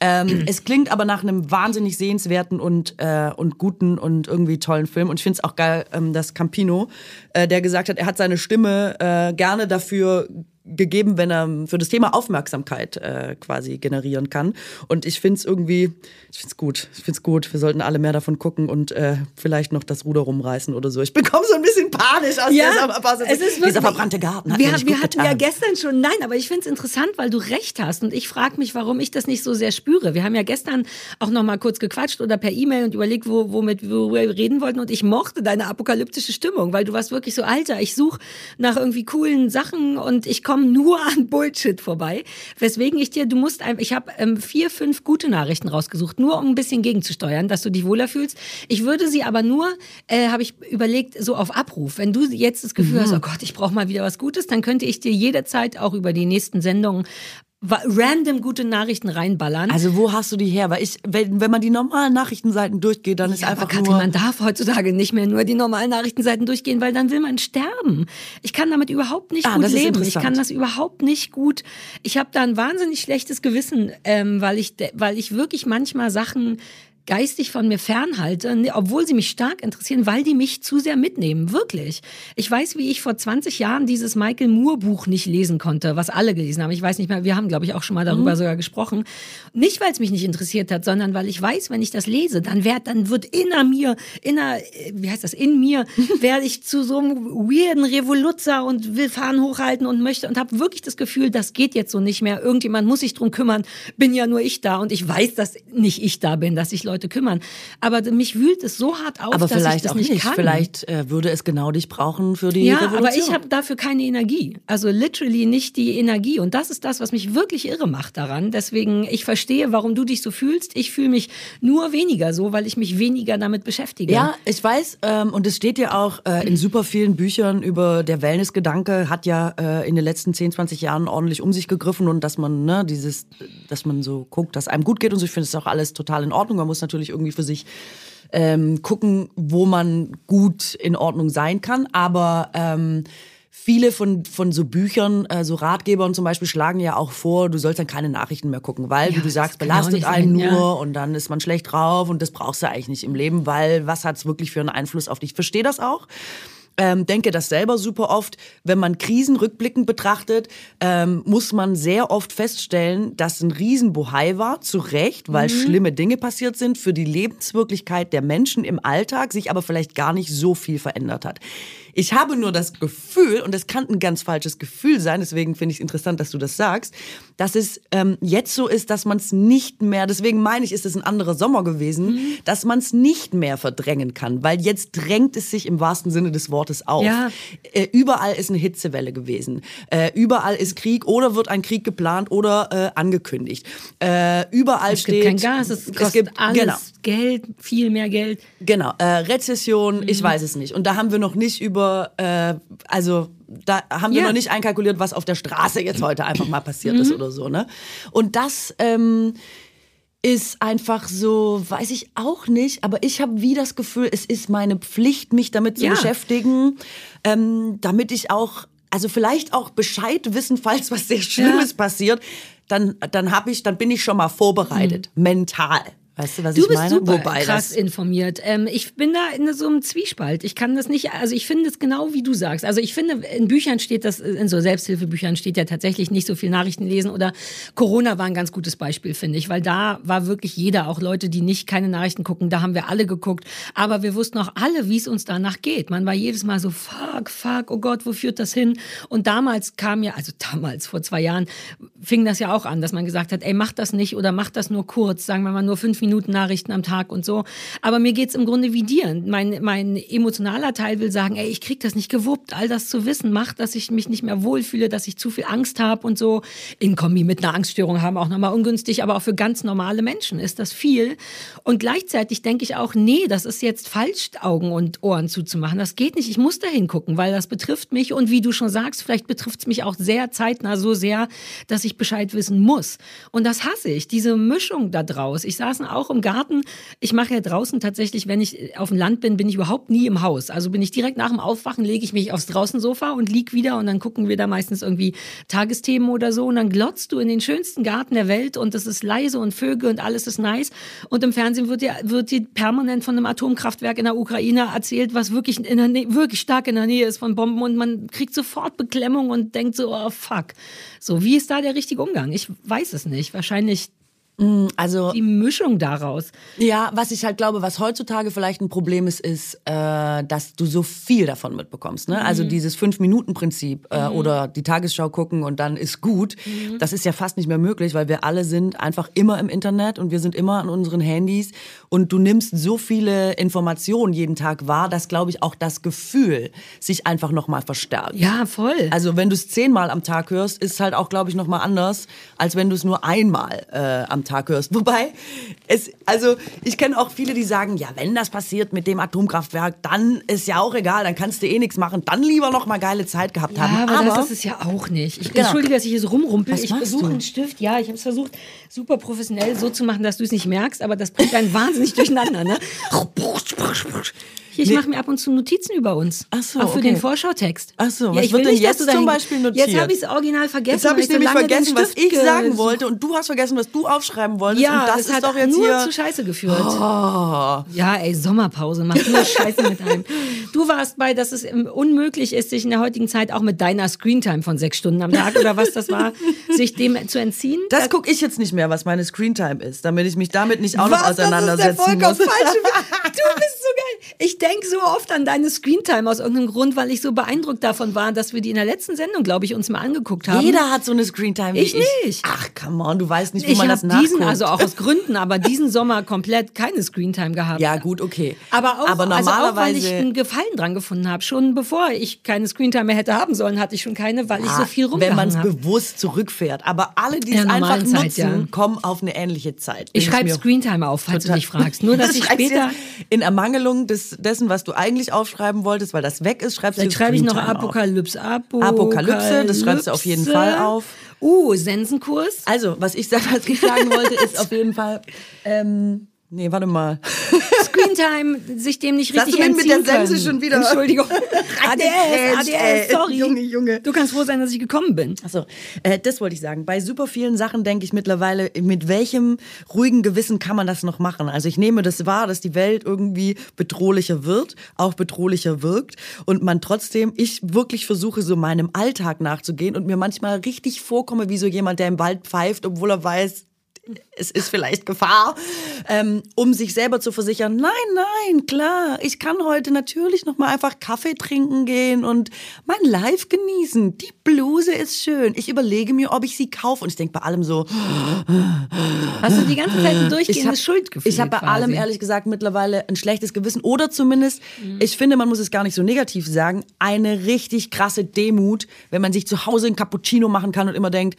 Ähm, es klingt aber nach einem wahnsinnig sehenswerten und, äh, und guten und irgendwie tollen Film. Und ich finde es auch geil, ähm, dass Campino, äh, der gesagt hat, er hat seine Stimme äh, gerne dafür gegeben, wenn er für das Thema Aufmerksamkeit äh, quasi generieren kann. Und ich finde es irgendwie, ich finde es gut. Ich finde es gut. Wir sollten alle mehr davon gucken und äh, vielleicht noch das Ruder rumreißen oder so. Ich bekomme so ein bisschen panisch aus
Ja,
dieser, aus
es ist
dieser verbrannte Garten. Hat
wir
nicht
wir hatten
getan.
ja gestern schon, nein, aber ich finde es interessant, weil du recht hast und ich frage mich, warum ich das nicht so sehr spüre. Wir haben ja gestern auch noch mal kurz gequatscht oder per E-Mail und überlegt, wo, womit worüber wir reden wollten und ich mochte deine apokalyptische Stimmung, weil du warst wirklich so, Alter, ich suche nach irgendwie coolen Sachen und ich komme komme nur an Bullshit vorbei. Weswegen ich dir, du musst einfach, ich habe ähm, vier, fünf gute Nachrichten rausgesucht, nur um ein bisschen gegenzusteuern, dass du dich wohler fühlst. Ich würde sie aber nur, äh, habe ich überlegt, so auf Abruf. Wenn du jetzt das Gefühl mhm. hast, oh Gott, ich brauche mal wieder was Gutes, dann könnte ich dir jederzeit auch über die nächsten Sendungen random gute Nachrichten reinballern.
Also wo hast du die her? Weil ich, wenn, wenn man die normalen Nachrichtenseiten durchgeht, dann ist ja, einfach aber Katrin,
nur... man darf heutzutage nicht mehr nur die normalen Nachrichtenseiten durchgehen, weil dann will man sterben. Ich kann damit überhaupt nicht ah, gut leben. Ich kann das überhaupt nicht gut. Ich habe da ein wahnsinnig schlechtes Gewissen, ähm, weil ich, weil ich wirklich manchmal Sachen geistig von mir fernhalte, ne, obwohl sie mich stark interessieren, weil die mich zu sehr mitnehmen. Wirklich. Ich weiß, wie ich vor 20 Jahren dieses Michael Moore Buch nicht lesen konnte, was alle gelesen haben. Ich weiß nicht mehr, wir haben, glaube ich, auch schon mal darüber mhm. sogar gesprochen. Nicht, weil es mich nicht interessiert hat, sondern weil ich weiß, wenn ich das lese, dann wird, dann wird inner mir, inner, wie heißt das, in mir, werde ich zu so einem weirden Revoluzzer und will Fahnen hochhalten und möchte und habe wirklich das Gefühl, das geht jetzt so nicht mehr. Irgendjemand muss sich drum kümmern. Bin ja nur ich da und ich weiß, dass nicht ich da bin, dass ich Leute Leute kümmern. Aber mich wühlt es so hart auf,
aber
dass
vielleicht
ich das
auch
nicht, kann.
Vielleicht äh, würde es genau dich brauchen für die
ja,
Revolution.
aber ich habe dafür keine Energie. Also literally nicht die Energie. Und das ist das, was mich wirklich irre macht daran. Deswegen, ich verstehe, warum du dich so fühlst. Ich fühle mich nur weniger so, weil ich mich weniger damit beschäftige.
Ja, ich weiß. Ähm, und es steht ja auch äh, in super vielen Büchern über der Wellness-Gedanke hat ja äh, in den letzten 10, 20 Jahren ordentlich um sich gegriffen und dass man ne, dieses, dass man so guckt, dass einem gut geht und so. Ich finde es auch alles total in Ordnung. Man muss natürlich irgendwie für sich ähm, gucken, wo man gut in Ordnung sein kann. Aber ähm, viele von, von so Büchern, äh, so Ratgebern zum Beispiel, schlagen ja auch vor, du sollst dann keine Nachrichten mehr gucken, weil, ja, wie du sagst, belastet einen sein, nur ja. und dann ist man schlecht drauf und das brauchst du eigentlich nicht im Leben, weil was hat es wirklich für einen Einfluss auf dich? Ich verstehe das auch ähm, denke das selber super oft. Wenn man Krisen rückblickend betrachtet, ähm, muss man sehr oft feststellen, dass ein Riesenbohai war, zu Recht, weil mhm. schlimme Dinge passiert sind für die Lebenswirklichkeit der Menschen im Alltag, sich aber vielleicht gar nicht so viel verändert hat. Ich habe nur das Gefühl, und das kann ein ganz falsches Gefühl sein, deswegen finde ich es interessant, dass du das sagst, dass es ähm, jetzt so ist, dass man es nicht mehr, deswegen meine ich, ist es ein anderer Sommer gewesen, mhm. dass man es nicht mehr verdrängen kann, weil jetzt drängt es sich im wahrsten Sinne des Wortes auf. Ja. Äh, überall ist eine Hitzewelle gewesen. Äh, überall ist Krieg oder wird ein Krieg geplant oder äh, angekündigt. Äh, überall
es
steht.
Es gibt kein Gas, es, es gibt alles genau. Geld, viel mehr Geld.
Genau, äh, Rezession, mhm. ich weiß es nicht. Und da haben wir noch nicht über äh, also da haben wir ja. noch nicht einkalkuliert, was auf der Straße jetzt heute einfach mal passiert mhm. ist oder so. Ne? Und das ähm, ist einfach so, weiß ich auch nicht, aber ich habe wie das Gefühl, es ist meine Pflicht, mich damit zu ja. beschäftigen, ähm, damit ich auch, also vielleicht auch Bescheid wissen, falls was sehr Schlimmes ja. passiert, dann, dann habe ich, dann bin ich schon mal vorbereitet, mhm. mental. Weißt du, was
du
ich
bist
meine?
super Wobei krass informiert. Ähm, ich bin da in so einem Zwiespalt. Ich kann das nicht, also ich finde es genau wie du sagst. Also ich finde, in Büchern steht das, in so Selbsthilfebüchern steht ja tatsächlich nicht so viel Nachrichten lesen oder Corona war ein ganz gutes Beispiel, finde ich, weil da war wirklich jeder, auch Leute, die nicht keine Nachrichten gucken, da haben wir alle geguckt. Aber wir wussten auch alle, wie es uns danach geht. Man war jedes Mal so, fuck, fuck, oh Gott, wo führt das hin? Und damals kam ja, also damals, vor zwei Jahren, fing das ja auch an, dass man gesagt hat, ey, mach das nicht oder mach das nur kurz, sagen wir mal nur fünf Minuten Nachrichten am Tag und so. Aber mir geht's im Grunde wie dir. Mein, mein emotionaler Teil will sagen, ey, ich krieg das nicht gewuppt, all das zu wissen macht, dass ich mich nicht mehr wohlfühle, dass ich zu viel Angst habe und so. In Kombi mit einer Angststörung haben auch nochmal ungünstig, aber auch für ganz normale Menschen ist das viel. Und gleichzeitig denke ich auch, nee, das ist jetzt falsch, Augen und Ohren zuzumachen. Das geht nicht. Ich muss da hingucken, weil das betrifft mich und wie du schon sagst, vielleicht betrifft es mich auch sehr zeitnah so sehr, dass ich Bescheid wissen muss. Und das hasse ich, diese Mischung da draus. Ich saß auch im Garten. Ich mache ja draußen tatsächlich, wenn ich auf dem Land bin, bin ich überhaupt nie im Haus. Also bin ich direkt nach dem Aufwachen, lege ich mich aufs Draußensofa und lieg wieder und dann gucken wir da meistens irgendwie Tagesthemen oder so und dann glotzt du in den schönsten Garten der Welt und es ist leise und Vögel und alles ist nice. Und im Fernsehen wird dir, wird dir permanent von einem Atomkraftwerk in der Ukraine erzählt, was wirklich, in der Nähe, wirklich stark in der Nähe ist von Bomben und man kriegt sofort Beklemmung und denkt so, oh fuck. So, wie ist da der richtige Umgang? Ich weiß es nicht. Wahrscheinlich
Also
Die Mischung daraus.
Ja, was ich halt glaube, was heutzutage vielleicht ein Problem ist, ist, äh, dass du so viel davon mitbekommst. Ne? Also dieses Fünf-Minuten-Prinzip äh, oder die Tagesschau gucken und dann ist gut, das ist ja fast nicht mehr möglich, weil wir alle sind einfach immer im Internet und wir sind immer an unseren Handys und du nimmst so viele Informationen jeden Tag wahr, dass, glaube ich, auch das Gefühl sich einfach nochmal verstärkt.
Ja, voll.
Also wenn du es zehnmal am Tag hörst, ist es halt auch, glaube ich, nochmal anders, als wenn du es nur einmal äh, am Tag hörst. Wobei, es, also ich kenne auch viele, die sagen, ja, wenn das passiert mit dem Atomkraftwerk, dann ist ja auch egal, dann kannst du eh nichts machen, dann lieber noch mal geile Zeit gehabt haben.
Ja, aber, das ist es ja auch nicht. Ich
Genau.
entschuldige, dass ich hier so rumrumpel.
Was
Ich versuche einen Stift, ja, ich habe es versucht, super professionell so zu machen, dass du es nicht merkst, aber das bringt einen wahnsinnig durcheinander. Ne? Hier, ich
Nee.
mache mir ab und zu Notizen über uns.
Ach so,
Auch für
okay.
den Vorschautext.
Ach so,
ja,
was
ich
wird denn
nicht,
jetzt
dahin-
zum Beispiel notiert?
Jetzt habe ich es original vergessen.
Jetzt habe ich
so
nämlich
den
vergessen, was ich
ge-
sagen wollte und du hast vergessen, was du aufschreiben wolltest
Ja,
und das,
das
ist
hat
doch jetzt
nur
hier...
zu Scheiße geführt.
Oh.
Ja, ey, Sommerpause, macht nur Scheiße mit einem. Du warst bei, dass es ähm, unmöglich ist, sich in der heutigen Zeit auch mit deiner Screentime von sechs Stunden am Tag oder was das war, sich dem zu entziehen.
Das gucke ich jetzt nicht mehr, was meine Screentime ist, damit ich mich damit nicht auch noch
Was?
auseinandersetzen
das ist der
muss.
Du bist so. Ich denke so oft an deine Screentime aus irgendeinem Grund, weil ich so beeindruckt davon war, dass wir die in der letzten Sendung, glaube ich, uns mal angeguckt haben.
Jeder hat so eine Screentime wie
Ich
ich.
nicht.
Ach, come on, du weißt nicht, wo
ich
man das
habe
nachguckt.
diesen, also auch aus Gründen, aber diesen Sommer komplett keine Screentime gehabt.
ja, gut, okay.
Aber auch,
Aber
also auch weil ich
normalerweise-
einen Gefallen dran gefunden habe. Schon bevor ich keine Screentime mehr hätte haben sollen, hatte ich schon keine, weil ich so viel
Ah, Wenn man
rumgehangen
es
habe.
bewusst zurückfährt. Aber alle, die es einfach
normalen Zeit,
nutzen,
ja.
kommen auf eine ähnliche Zeit.
Ich schreibe Screentime auf, falls du dich fragst. Nur, dass
Du
ich später...
In Ermangelung des, dessen, was du eigentlich aufschreiben wolltest, weil das weg ist, schreibst du
Vielleicht schreibe ich noch. Apokalypse. Apokalypse.
Apokalypse, das schreibst du auf jeden Fall auf.
Uh, Sensenkurs.
Also, was ich, was ich sagen wollte, ist auf jeden Fall. Ähm, nee, warte mal.
Screentime, sich dem nicht
Lass
richtig
mich mit
entziehen
der Sense
können.
schon wieder-
Entschuldigung. ADS. ADS, sorry.
Junge, Junge.
Du kannst froh sein, dass ich gekommen bin.
Achso, äh, das wollte ich sagen. Bei super vielen Sachen denke ich mittlerweile, mit welchem ruhigen Gewissen kann man das noch machen? Also ich nehme das wahr, dass die Welt irgendwie bedrohlicher wird, auch bedrohlicher wirkt und man trotzdem, ich wirklich versuche so meinem Alltag nachzugehen und mir manchmal richtig vorkomme wie so jemand, der im Wald pfeift, obwohl er weiß, es ist vielleicht Gefahr, ähm, um sich selber zu versichern, nein, nein, klar, ich kann heute natürlich noch mal einfach Kaffee trinken gehen und mein Live genießen. Die Bluse ist schön. Ich überlege mir, ob ich sie kaufe und ich denke bei allem so,
Hast du die ganze Zeit ein
ich
durchgehendes
habe
Schuldgefühl?
ich habe bei
quasi.
allem ehrlich gesagt mittlerweile ein schlechtes Gewissen oder zumindest, ich finde, man muss es gar nicht so negativ sagen, eine richtig krasse Demut, wenn man sich zu Hause ein Cappuccino machen kann und immer denkt,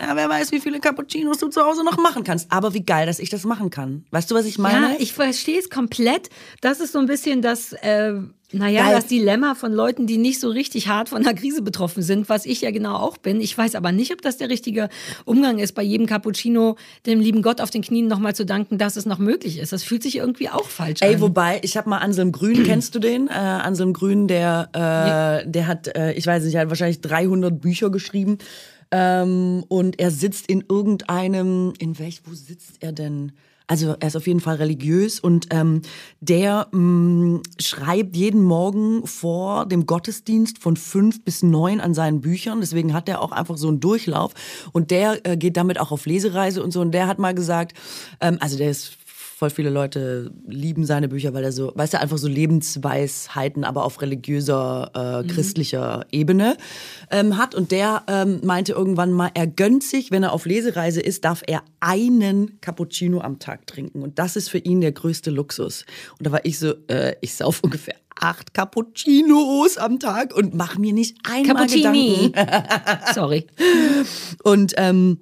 ja, wer weiß, wie viele Cappuccinos du zu Hause noch machen kannst. Aber wie geil, dass ich das machen kann. Weißt du, was ich meine?
Ja, ich verstehe es komplett. Das ist so ein bisschen das, äh, naja,
Geil.
das Dilemma von Leuten, die nicht so richtig hart von der Krise betroffen sind, was ich ja genau auch bin. Ich weiß aber nicht, ob das der richtige Umgang ist, bei jedem Cappuccino dem lieben Gott auf den Knien nochmal zu danken, dass es noch möglich ist. Das fühlt sich irgendwie auch falsch
Ey,
an.
wobei, ich habe mal Anselm Grün, kennst du den? Äh, Anselm Grün, der, äh, der hat, äh, ich weiß nicht, er hat wahrscheinlich 300 Bücher geschrieben. Ähm, und er sitzt in irgendeinem, in welch, wo sitzt er denn? Also er ist auf jeden Fall religiös und ähm, der mh, schreibt jeden Morgen vor dem Gottesdienst von fünf bis neun an seinen Büchern. Deswegen hat er auch einfach so einen Durchlauf und der äh, geht damit auch auf Lesereise und so. Und der hat mal gesagt, ähm, also der ist voll viele Leute lieben seine Bücher, weil er so, weißt du, einfach so Lebensweisheiten, aber auf religiöser, äh, christlicher Ebene ähm, hat. Und der ähm, meinte irgendwann mal, er gönnt sich, wenn er auf Lesereise ist, darf er einen Cappuccino am Tag trinken. Und das ist für ihn der größte Luxus. Und da war ich so, äh, ich sauf ungefähr acht Cappuccinos am Tag und mach mir nicht einmal
Cappuccini.
Gedanken.
Sorry.
Und ähm,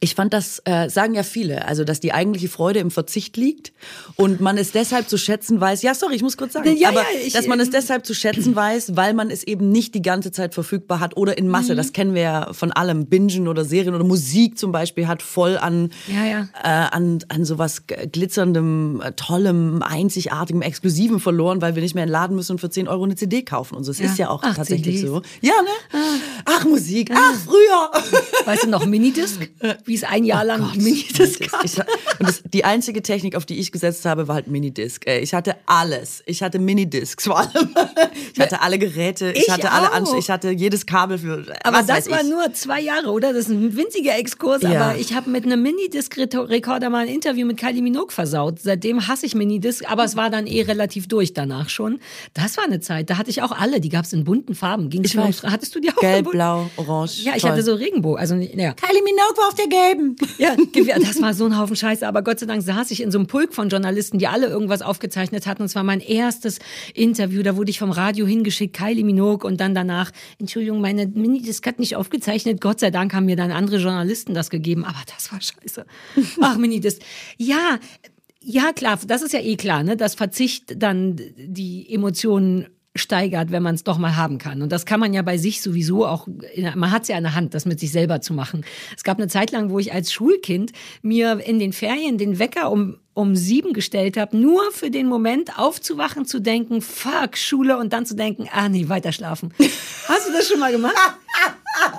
ich fand das, äh, sagen ja viele, also dass die eigentliche Freude im Verzicht liegt und man es deshalb zu schätzen weiß, ja sorry, ich muss kurz sagen,
Ja,
aber
ja, ich-
dass man es deshalb zu schätzen weiß, weil man es eben nicht die ganze Zeit verfügbar hat oder in
Mhm.
Masse, das kennen wir ja von allem, Bingen oder Serien oder Musik zum Beispiel hat voll an,
Ja, ja.
Äh, an, an sowas glitzerndem, äh, tollem, einzigartigem, exklusivem verloren, weil wir nicht mehr in den Laden müssen und für 10 Euro eine CD kaufen und so. Es
Ja.
ist ja auch
Ach,
tatsächlich
CDs.
so. Ja, ne? Ach, Musik, ach, früher.
Weißt du noch, Minidisc? wie es ein Jahr
Oh
lang Minidisc gab.
Ich, und das, die einzige Technik, auf die ich gesetzt habe, war halt Minidisc. Ey, Ich hatte alles. Ich hatte Minidiscs vor allem. Ich hatte alle Geräte, ich,
Ich
hatte alle
auch.
Ansch ich hatte jedes Kabel für.
Aber das war
ich.
nur zwei Jahre, oder? Das ist ein winziger Exkurs,
Ja.
aber ich habe mit einem Minidisc-Rekorder mal ein Interview mit Kylie Minogue versaut. Seitdem hasse ich Minidisc, aber es war dann eh relativ durch danach schon. Das war eine Zeit, da hatte ich auch alle, die gab es in bunten Farben. Ging's
Ich weiß.
Hattest du die auch
Gelb, blau, orange.
Ja, ich
Toll.
hatte so Regenbogen, also ja.
Kylie Minogue war auf der gelben.
Ja, das war so ein Haufen Scheiße. Aber Gott sei Dank saß ich in so einem Pulk von Journalisten, die alle irgendwas aufgezeichnet hatten. Und es war mein erstes Interview. Da wurde ich vom Radio hingeschickt, Kylie Minogue. Und dann danach, Entschuldigung, meine Minidisc hat nicht aufgezeichnet. Gott sei Dank haben mir dann andere Journalisten das gegeben. Aber das war scheiße. Ach, Minidisc. Ja, ja, klar, das ist ja eh klar, ne? dass Verzicht dann die Emotionen steigert, wenn man es doch mal haben kann. Und das kann man ja bei sich sowieso auch, man hat es ja in der Hand, das mit sich selber zu machen. Es gab eine Zeit lang, wo ich als Schulkind mir in den Ferien den Wecker um um sieben gestellt habe, nur für den Moment aufzuwachen, zu denken, fuck, Schule und dann zu denken, ah nee, weiter schlafen. Hast du das schon mal gemacht?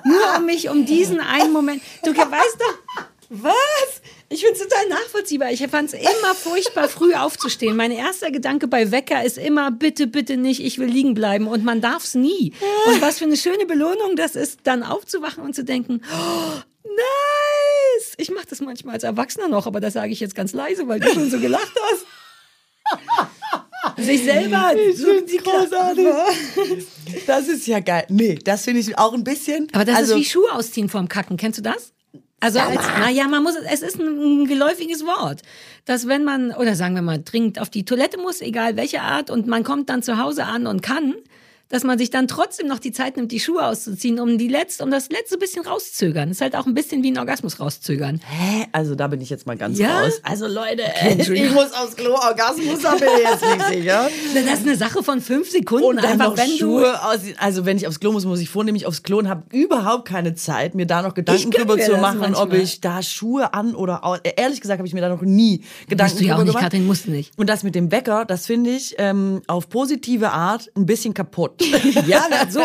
nur um mich um diesen einen Moment. Du weißt doch, was? Ich finde es total nachvollziehbar. Ich fand es immer furchtbar, früh aufzustehen. Mein erster Gedanke bei Wecker ist immer, bitte, bitte nicht, ich will liegen bleiben. Und man darf es nie. Und was für eine schöne Belohnung das ist, dann aufzuwachen und zu denken, oh, nice! Ich mache das manchmal als Erwachsener noch, aber das sage ich jetzt ganz leise, weil du schon so gelacht hast. Sich selber so die
großartig. Das ist ja geil. Nee, das finde ich auch ein bisschen.
Aber das
also,
ist wie Schuhe ausziehen vorm Kacken. Kennst du das? Also als, naja, man muss, es ist ein geläufiges Wort, dass wenn man, oder sagen wir mal, dringend auf die Toilette muss, egal welche Art, und man kommt dann zu Hause an und kann, dass man sich dann trotzdem noch die Zeit nimmt, die Schuhe auszuziehen, um die letzte, um das letzte bisschen rauszögern. ist halt auch ein bisschen wie ein Orgasmus rauszögern.
Hä? Also da bin ich jetzt mal ganz
Ja?
raus. Also Leute, ich muss aufs Klo, Orgasmus, bin ich jetzt nicht sicher.
Das ist eine Sache von fünf Sekunden.
Und dann
einfach,
noch
wenn du,
Schuhe aus, also wenn ich aufs Klo muss, muss ich vornehmlich aufs Klo und habe überhaupt keine Zeit, mir da noch Gedanken drüber zu machen, ob
manchmal.
ich da Schuhe an oder aus. Ehrlich gesagt habe ich mir da noch nie Gedanken
musst du ja auch
drüber
nicht,
gemacht.
Katrin, musst du nicht.
Und das mit dem Wecker, das finde ich ähm, auf positive Art ein bisschen kaputt.
Ja, so,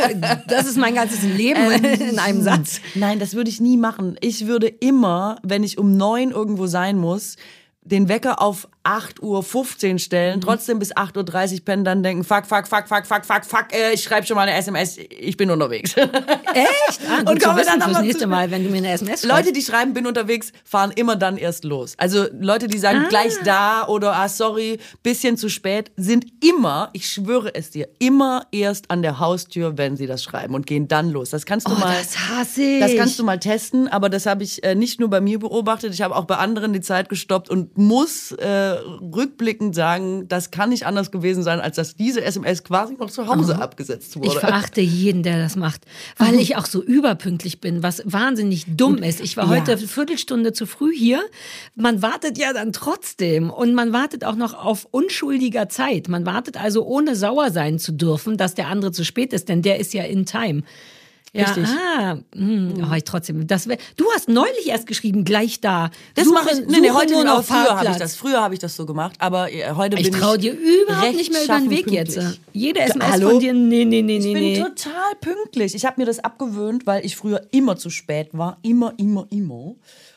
das ist mein ganzes Leben in einem Satz.
Nein, das würde ich nie machen. Ich würde immer, wenn ich um neun irgendwo sein muss, den Wecker auf 8.15 Uhr stellen, trotzdem bis 8.30 Uhr pennen, dann denken, fuck, fuck, fuck, fuck, fuck, fuck, fuck, äh, ich schreibe schon mal eine SMS, ich bin unterwegs.
Echt? Ah, gut
Und
zu
komme
wissen
dann aber
nächste Mal, wenn du mir eine SMS schreibst.
Leute, die schreiben, bin unterwegs, fahren immer dann erst los. Also Leute, die sagen, gleich da oder ah, sorry, bisschen zu spät, sind immer, ich schwöre es dir, immer erst an der Haustür, wenn sie das schreiben und gehen dann los. Das kannst du
oh,
mal.
das hasse ich.
Das kannst du mal testen, aber das habe ich äh, nicht nur bei mir beobachtet, ich habe auch bei anderen die Zeit gestoppt und muss äh, rückblickend sagen, das kann nicht anders gewesen sein, als dass diese SMS quasi noch zu Hause abgesetzt wurde.
Ich verachte jeden, der das macht, weil ich auch so überpünktlich bin, was wahnsinnig dumm ist. Ich war
ja.
heute eine Viertelstunde zu früh hier. Man wartet ja dann trotzdem und man wartet auch noch auf unschuldiger Zeit. Man wartet also ohne sauer sein zu dürfen, dass der andere zu spät ist, denn der ist ja in time. Ja,
Richtig.
ah, hm, oh, ich trotzdem. Das wär, du hast neulich erst geschrieben, gleich da.
das
Suche-
mache ich, nee, nee, heute
nur
noch früher habe ich das. Früher habe ich das so gemacht, aber äh, heute
Ich
bin ich
traue dir überhaupt nicht mehr über den Weg jetzt.
pünktlich.
Jede SMS
Hallo?
von dir, nee, nee, nee,
Ich
nee,
bin
nee.
total pünktlich. Ich habe mir das abgewöhnt, weil ich früher immer zu spät war. Immer, immer, immer.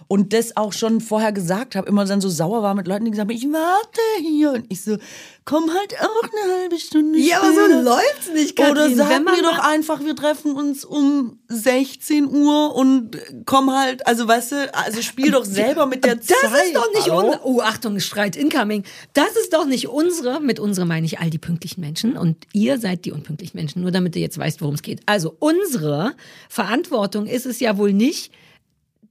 Und das auch schon vorher gesagt habe. Immer dann so sauer war mit Leuten, die gesagt haben, ich warte hier. Und ich so, komm halt auch eine halbe Stunde
Ja, aber so
später.
läuft's nicht,
Oder
Katrin.
sag
Wenn man
mir doch einfach, wir treffen uns um 16 Uhr und komm halt, also weißt du, also spiel doch selber mit der
Das
Zeit.
ist doch nicht unsere. Oh, Achtung, Streit incoming. Das ist doch nicht unsere. Mit unsere meine ich all die pünktlichen Menschen. Und ihr seid die unpünktlichen Menschen. Nur damit du jetzt weißt, worum es geht. Also unsere Verantwortung ist es ja wohl nicht,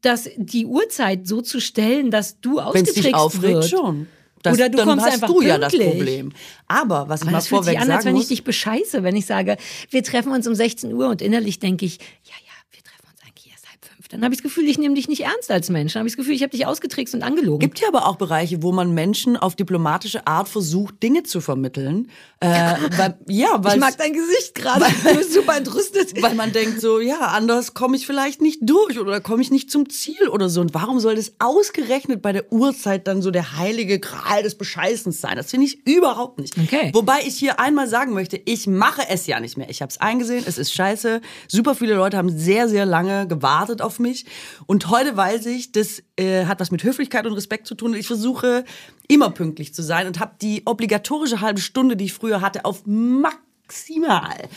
dass die Uhrzeit so zu stellen, dass du
Wenn es
ausgetrickst
dich aufregt,
wird.
schon. Das,
Oder du
dann
kommst
hast
einfach
du ja das. Problem. Aber was ich
Aber
mal
das fühlt sich an, als wenn ich dich bescheiße, wenn ich sage, wir treffen uns um 16 Uhr und innerlich denke ich, ja, ja, wir treffen uns eigentlich erst halb fünf. Dann habe ich das Gefühl, ich nehme dich nicht ernst als Mensch. Dann habe ich das Gefühl, ich habe dich ausgetrickst und angelogen.
gibt ja aber auch Bereiche, wo man Menschen auf diplomatische Art versucht, Dinge zu vermitteln. Äh, weil, ja, weil
ich mag dein Gesicht gerade. Du bist super entrüstet.
weil man denkt so, ja, anders komme ich vielleicht nicht durch oder komme ich nicht zum Ziel oder so. Und warum soll das ausgerechnet bei der Uhrzeit dann so der heilige Gral des Bescheißens sein? Das finde ich überhaupt nicht.
Okay.
Wobei ich hier einmal sagen möchte, ich mache es ja nicht mehr. Ich habe es eingesehen, es ist scheiße. Super viele Leute haben sehr, sehr lange gewartet auf mich. Und heute weiß ich, das äh, hat was mit Höflichkeit und Respekt zu tun. Ich versuche immer pünktlich zu sein und habe die obligatorische halbe Stunde, die ich früher hatte, auf maximal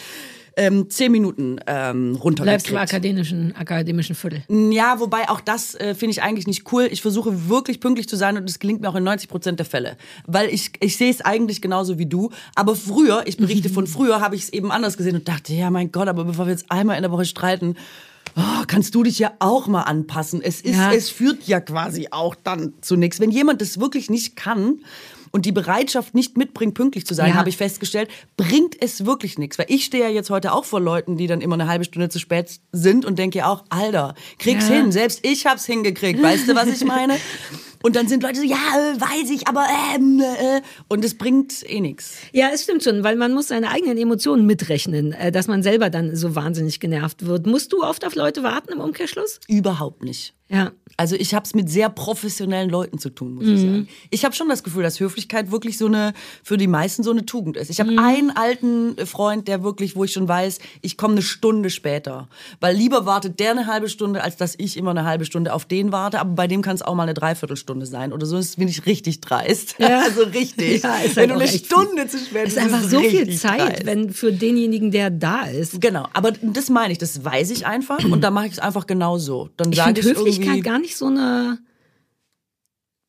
ähm, zehn Minuten ähm,
Bleibst im
runtergekriegt.
akademischen, akademischen Viertel.
Ja, wobei auch das äh, finde ich eigentlich nicht cool. Ich versuche wirklich pünktlich zu sein und es gelingt mir auch in 90 Prozent der Fälle. Weil ich, ich sehe es eigentlich genauso wie du. Aber früher, ich berichte von früher, habe ich es eben anders gesehen und dachte, ja mein Gott, aber bevor wir jetzt einmal in der Woche streiten, oh, kannst du dich ja auch mal anpassen. Es, ist,
Ja.
es führt ja quasi auch dann zu nichts. Wenn jemand das wirklich nicht kann und die Bereitschaft nicht mitbringt, pünktlich zu sein,
Ja.
habe ich festgestellt, bringt es wirklich nichts. Weil ich stehe ja jetzt heute auch vor Leuten, die dann immer eine halbe Stunde zu spät sind und denke ja auch, Alter, krieg's
Ja.
hin. Selbst ich hab's hingekriegt. Weißt du, was ich meine? Und dann sind Leute so, ja, äh, weiß ich, aber ähm, äh, und es bringt eh nichts.
Ja, es stimmt schon, weil man muss seine eigenen Emotionen mitrechnen, äh, dass man selber dann so wahnsinnig genervt wird. Musst du oft auf Leute warten im Umkehrschluss?
Überhaupt nicht.
Ja.
Also ich habe es mit sehr professionellen Leuten zu tun, muss ich sagen. Ich habe schon das Gefühl, dass Höflichkeit wirklich so eine für die meisten so eine Tugend ist. Ich habe einen alten Freund, der wirklich, wo ich schon weiß, ich komme eine Stunde später, weil lieber wartet der eine halbe Stunde, als dass ich immer eine halbe Stunde auf den warte. Aber bei dem kann es auch mal eine Dreiviertelstunde sein oder so. Das bin ich richtig dreist.
Ja.
Also richtig.
Ja,
wenn
halt
du
auch
eine Stunde zu spät bist,
ist einfach so viel Zeit,
dreist.
wenn für denjenigen, der da ist.
Genau, aber das meine ich, das weiß ich einfach und dann mache ich es einfach genau so. Dann
Ich
sage
finde
ich
Höflichkeit
irgendwie,
gar nicht so eine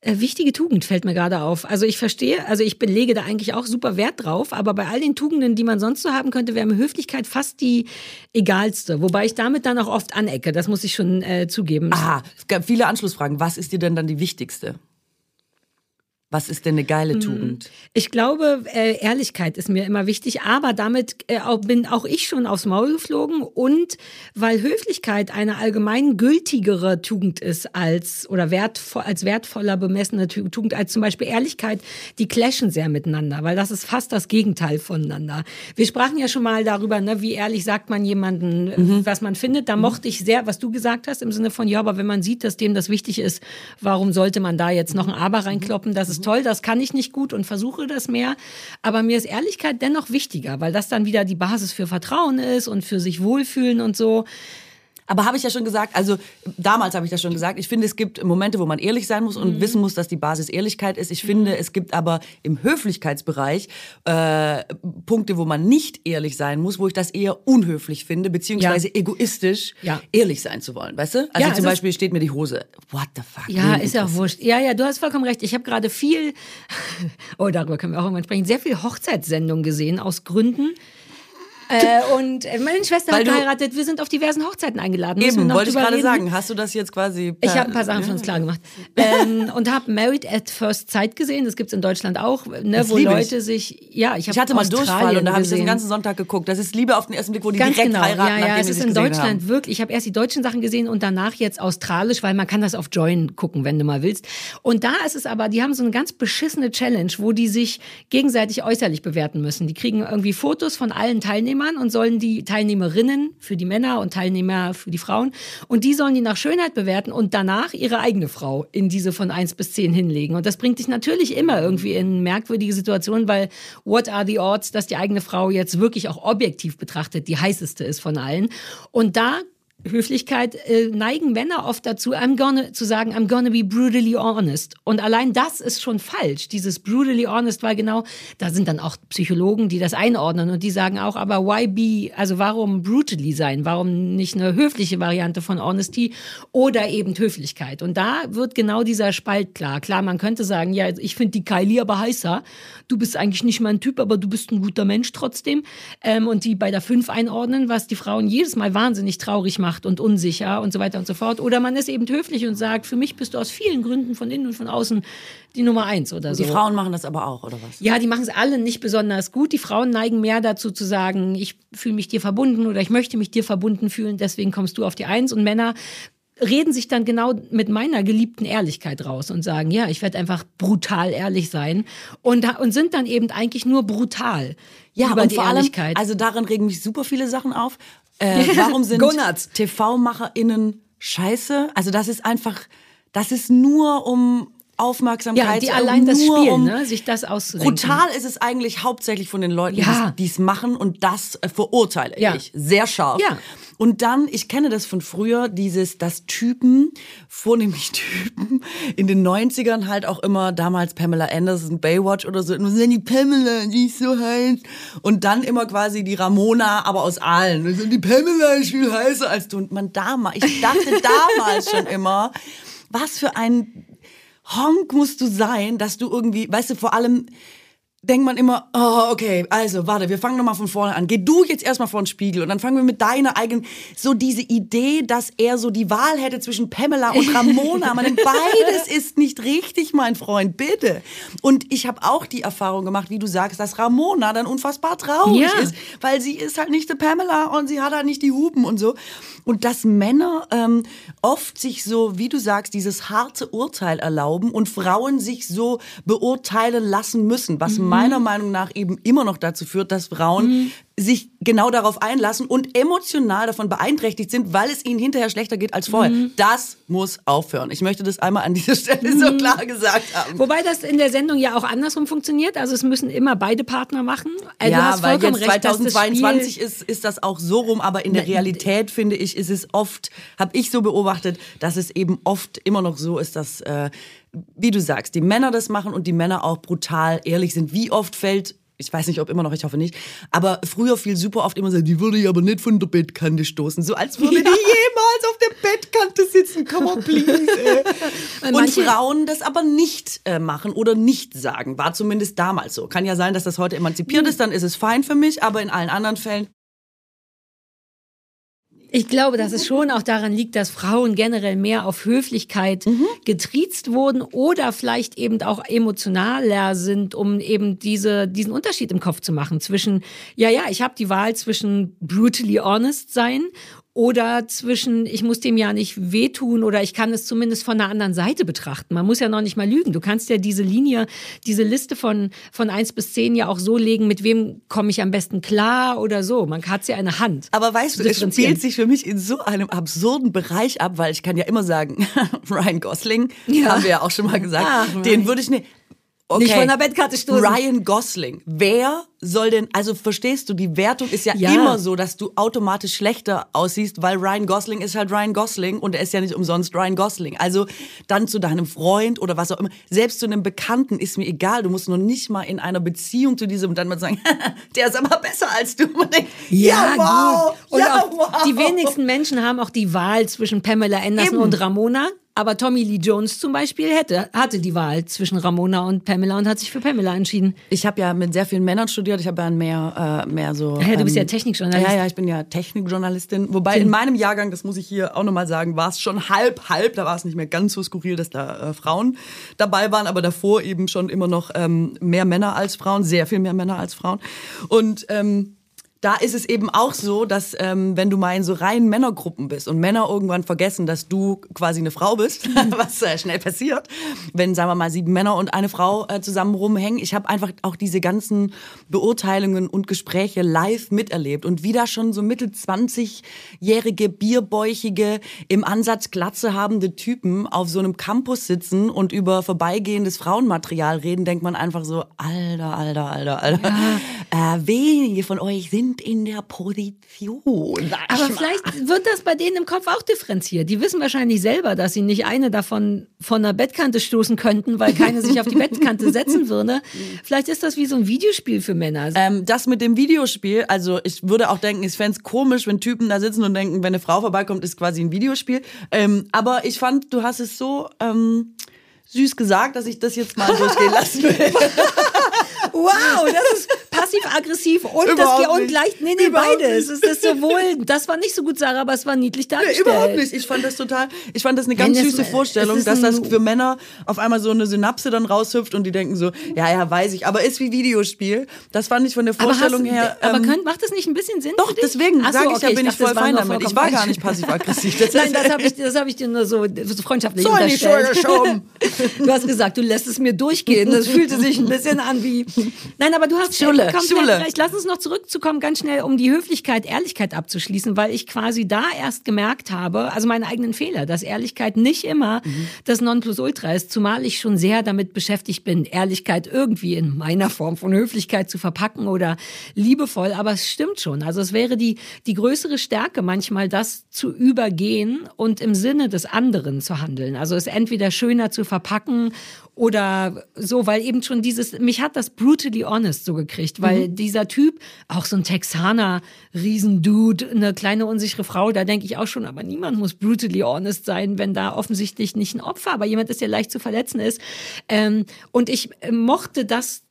äh, wichtige Tugend, fällt mir gerade auf. Also ich verstehe, also ich belege da eigentlich auch super Wert drauf, aber bei all den Tugenden, die man sonst so haben könnte, wäre mir Höflichkeit fast die egalste. Wobei ich damit dann auch oft anecke, das muss ich schon äh, zugeben.
Aha, es gab viele Anschlussfragen. Was ist dir denn dann die wichtigste? Was ist denn eine geile Tugend?
Ich glaube, äh, Ehrlichkeit ist mir immer wichtig, aber damit äh, auch, bin auch ich schon aufs Maul geflogen und weil Höflichkeit eine allgemein gültigere Tugend ist als oder wertvoll, als wertvoller bemessene Tu- Tugend als zum Beispiel Ehrlichkeit, die clashen sehr miteinander, weil das ist fast das Gegenteil voneinander. Wir sprachen ja schon mal darüber, ne, wie ehrlich sagt man jemanden, äh, was man findet. Da mochte ich sehr, was du gesagt hast, im Sinne von, ja, aber wenn man sieht, dass dem das wichtig ist, warum sollte man da jetzt noch ein Aber reinkloppen? Das ist toll, das kann ich nicht gut und versuche das mehr. Aber mir ist Ehrlichkeit dennoch wichtiger, weil das dann wieder die Basis für Vertrauen ist und für sich wohlfühlen und so.
Aber habe ich ja schon gesagt, also damals habe ich das schon gesagt, ich finde, es gibt Momente, wo man ehrlich sein muss und wissen muss, dass die Basis Ehrlichkeit ist. Ich finde, es gibt aber im Höflichkeitsbereich äh, Punkte, wo man nicht ehrlich sein muss, wo ich das eher unhöflich finde, beziehungsweise egoistisch
Ja.
ehrlich sein zu wollen, weißt du? Also
Ja,
zum
ist-
Beispiel steht mir die Hose. What the fuck?
Ja, ist ja wurscht. Ja, ja, du hast vollkommen recht. Ich habe gerade viel, oh, darüber können wir auch irgendwann sprechen, sehr viel Hochzeitssendungen gesehen aus Gründen. Äh, und meine Schwester
Weil
hat geheiratet, wir sind auf diversen Hochzeiten eingeladen.
Eben,
noch
wollte ich gerade sagen. Hast du das jetzt quasi?
Ich habe ein paar Sachen schon klar gemacht. ähm, und habe Married at First Sight gesehen. Das gibt's in Deutschland auch, ne, wo
liebe ich.
Leute sich. Ja, ich,
Ich hatte mal Durchfall und da habe ich das den ganzen Sonntag geguckt. Das ist Liebe auf den ersten Blick, wo die
Ganz
direkt
genau.
heiraten,
ja, ja,
nachdem
es ist in Deutschland
haben.
wirklich. Ich habe erst die deutschen Sachen gesehen und danach jetzt australisch, weil man kann das auf Join gucken, wenn du mal willst. Und da ist es aber, die haben so eine ganz beschissene Challenge, wo die sich gegenseitig äußerlich bewerten müssen. Die kriegen irgendwie Fotos von allen Teilnehmern und sollen die Teilnehmerinnen für die Männer und Teilnehmer für die Frauen und die sollen die nach Schönheit bewerten und danach ihre eigene Frau in diese von eins bis zehn hinlegen. Und das bringt dich natürlich immer irgendwie in merkwürdige Situationen, weil what are the odds, dass die eigene Frau jetzt wirklich auch objektiv betrachtet die heißeste ist von allen. Und da Höflichkeit äh, neigen Männer oft dazu, I'm gonna, zu sagen, I'm gonna be brutally honest. Und allein das ist schon falsch. Dieses brutally honest, weil genau, da sind dann auch Psychologen, die das einordnen und die sagen auch, aber why be, also warum brutally sein? Warum nicht eine höfliche Variante von Honesty oder eben Höflichkeit? Und da wird genau dieser Spalt klar. Klar, man könnte sagen, ja, ich finde die Kylie aber heißer. Du bist eigentlich nicht mein Typ, aber du bist ein guter Mensch trotzdem. Ähm, und die bei der 5 einordnen, was die Frauen jedes Mal wahnsinnig traurig macht und unsicher und so weiter und so fort. Oder man ist eben höflich und sagt, für mich bist du aus vielen Gründen von innen und von außen die Nummer eins oder so.
Die Frauen machen das aber auch, oder was?
Ja, die machen es alle nicht besonders gut. Die Frauen neigen mehr dazu zu sagen, ich fühle mich dir verbunden oder ich möchte mich dir verbunden fühlen, deswegen kommst du auf die Eins. Und Männer reden sich dann genau mit meiner geliebten Ehrlichkeit raus und sagen, ja, ich werde einfach brutal ehrlich sein und, und sind dann eben eigentlich nur brutal
Ja,
über
und
die
vor allem,
Ehrlichkeit.
also darin regen mich super viele Sachen auf. Äh, warum sind. TV-MacherInnen scheiße? Also das ist einfach, das ist nur um Aufmerksamkeit.
Ja, die allein das
nur
Spiel,
um,
ne? sich das auszudenken.
Brutal ist es eigentlich hauptsächlich von den Leuten,
Ja.
die es machen und das äh, verurteile
Ja.
ich sehr scharf.
Ja.
Und dann, ich kenne das von früher, dieses, dass Typen, vornehmlich Typen, in den 90ern halt auch immer, damals Pamela Anderson, Baywatch oder so, nur sind die Pamela, die ist so heiß. Und dann immer quasi die Ramona, aber aus allen. Und die Pamela ist viel heißer als du. Und man damals, ich dachte damals schon immer, was für ein Honk musst du sein, dass du irgendwie, weißt du, vor allem denkt man immer, oh, okay, also warte, wir fangen nochmal von vorne an. Geh du jetzt erstmal vor den Spiegel und dann fangen wir mit deiner eigenen, so diese Idee, dass er so die Wahl hätte zwischen Pamela und Ramona. Man beides ist nicht richtig, mein Freund, bitte. Und ich habe auch die Erfahrung gemacht, wie du sagst, dass Ramona dann unfassbar traurig
Ja.
ist, weil sie ist halt nicht die Pamela und sie hat halt nicht die Hupen und so. Und dass Männer ähm, oft sich so, wie du sagst, dieses harte Urteil erlauben und Frauen sich so beurteilen lassen müssen, was meiner Meinung nach eben immer noch dazu führt, dass Frauen sich genau darauf einlassen und emotional davon beeinträchtigt sind, weil es ihnen hinterher schlechter geht als vorher. Das muss aufhören. Ich möchte das einmal an dieser Stelle so klar gesagt haben.
Wobei das in der Sendung ja auch andersrum funktioniert. Also es müssen immer beide Partner machen. Also
ja, weil jetzt
recht, dass das
2022
Spiel
ist, ist das auch so rum, aber in der
Ne,
Realität finde ich, ist es oft, habe ich so beobachtet, dass es eben oft immer noch so ist, dass, äh, wie du sagst, die Männer das machen und die Männer auch brutal ehrlich sind. Wie oft fällt ich weiß nicht, ob immer noch, ich hoffe nicht. Aber früher fiel super oft immer so, die würde ich aber nicht von der Bettkante stoßen. So als würde die jemals auf der Bettkante sitzen. Come on, please. Ey. Und Frauen das aber nicht äh, machen oder nicht sagen. War zumindest damals so. Kann ja sein, dass das heute emanzipiert ist, dann ist es fein für mich, aber in allen anderen Fällen.
Ich glaube, dass es schon auch daran liegt, dass Frauen generell mehr auf Höflichkeit
Mhm.
getriezt wurden oder vielleicht eben auch emotionaler sind, um eben diese, diesen Unterschied im Kopf zu machen zwischen, ja, ja, ich habe die Wahl zwischen brutally honest sein oder zwischen, ich muss dem ja nicht wehtun oder ich kann es zumindest von einer anderen Seite betrachten. Man muss ja noch nicht mal lügen. Du kannst ja diese Linie, diese Liste von, von eins bis zehn ja auch so legen, mit wem komme ich am besten klar oder so. Man hat ja eine Hand.
Aber weißt du, es spielt sich für mich in so einem absurden Bereich ab, weil ich kann ja immer sagen, Ryan Gosling,
Ja.
haben wir ja auch schon mal gesagt,
Ryan.
den würde ich nicht. Okay.
Nicht von der Bettkarte stoßen.
Ryan Gosling. Wer soll denn, also verstehst du, die Wertung ist ja,
Ja.
immer so, dass du automatisch schlechter aussiehst, weil Ryan Gosling ist halt Ryan Gosling und er ist ja nicht umsonst Ryan Gosling. Also dann zu deinem Freund oder was auch immer, selbst zu einem Bekannten ist mir egal, du musst noch nicht mal in einer Beziehung zu diesem und dann mal sagen, der ist aber besser als du. Man denkt, ja, wow,
gut. Und
ja,
auch
wow.
die wenigsten Menschen haben auch die Wahl zwischen Pamela Anderson
Eben.
und Ramona. Aber Tommy Lee Jones zum Beispiel hätte, hatte die Wahl zwischen Ramona und Pamela und hat sich für Pamela entschieden.
Ich habe ja mit sehr vielen Männern studiert. Ich habe ja mehr, äh, mehr so.
Ja, du bist ja
ähm,
Technikjournalist.
Ja, ja, ich bin ja Technikjournalistin. Wobei in meinem Jahrgang, das muss ich hier auch nochmal sagen, war es schon halb, halb. Da war es nicht mehr ganz so skurril, dass da äh, Frauen dabei waren. Aber davor eben schon immer noch ähm, mehr Männer als Frauen, sehr viel mehr Männer als Frauen. Und ähm, da ist es eben auch so, dass ähm, wenn du mal in so reinen Männergruppen bist und Männer irgendwann vergessen, dass du quasi eine Frau bist, was äh, schnell passiert, wenn, sagen wir mal, sieben Männer und eine Frau äh, zusammen rumhängen. Ich habe einfach auch diese ganzen Beurteilungen und Gespräche live miterlebt und wieder schon so mittel 20-jährige, bierbäuchige, im Ansatz Glatze habende Typen auf so einem Campus sitzen und über vorbeigehendes Frauenmaterial reden, denkt man einfach so, alter, alter, alter, alter. Äh, wenige von euch sind in der Position. sag ich
Aber
mal.
vielleicht wird das bei denen im Kopf auch differenziert. Die wissen wahrscheinlich selber, dass sie nicht eine davon von der Bettkante stoßen könnten, weil keine sich auf die Bettkante setzen würde. Vielleicht ist das wie so ein Videospiel für Männer.
Ähm, das mit dem Videospiel, also ich würde auch denken, ich fänd's komisch, wenn Typen da sitzen und denken, wenn eine Frau vorbeikommt, ist quasi ein Videospiel. Ähm, aber ich fand, du hast es so ähm, süß gesagt, dass ich das jetzt mal durchgehen lassen will.
Wow, das ist passiv-aggressiv und, das,
Überhaupt
und
nicht.
gleich, nee, nee,
Überhaupt
beides. Es ist sowohl, das war nicht so gut, Sarah, aber es war niedlich
Nee,
dargestellt.
überhaupt nicht. Ich fand das total, ich fand das eine ganz
Nein,
süße Vorstellung,
es ist
dass das für Männer auf einmal so eine Synapse dann raushüpft und die denken so, ja, ja, weiß ich, aber ist wie Videospiel. Das fand ich von der
Aber, hast,
Vorstellung her.
aber
ähm,
könnt, macht das nicht ein bisschen Sinn?
Doch, deswegen
Ach so,
sag ich ja,
okay,
bin ich
dachte,
voll
das
fein damit. Ich war gar nicht passiv-aggressiv. Das
Nein, das habe ich, das hab ich dir nur so, freundschaftlich
So
unterstellt. Du hast gesagt, du lässt es mir durchgehen. Das fühlte sich ein bisschen an wie. Nein, aber du hast
Schulle.
kommt
Schule.
Vielleicht lass uns noch zurückzukommen, ganz schnell, um die Höflichkeit, Ehrlichkeit abzuschließen, weil ich quasi da erst gemerkt habe, also meine eigenen Fehler, dass Ehrlichkeit nicht immer mhm. das Nonplusultra ist, zumal ich schon sehr damit beschäftigt bin, Ehrlichkeit irgendwie in meiner Form von Höflichkeit zu verpacken oder liebevoll. Aber es stimmt schon. Also es wäre die, die größere Stärke manchmal, das zu übergehen und im Sinne des anderen zu handeln. Also es entweder schöner zu verpacken oder so, weil eben schon dieses, mich hat das brutally honest so gekriegt, weil mhm. dieser Typ, auch so ein Texaner, Riesendude, eine kleine unsichere Frau, da denke ich auch schon, aber niemand muss brutally honest sein, wenn da offensichtlich nicht ein Opfer, aber jemand ist, der leicht zu verletzen ist. Ähm, und ich mochte das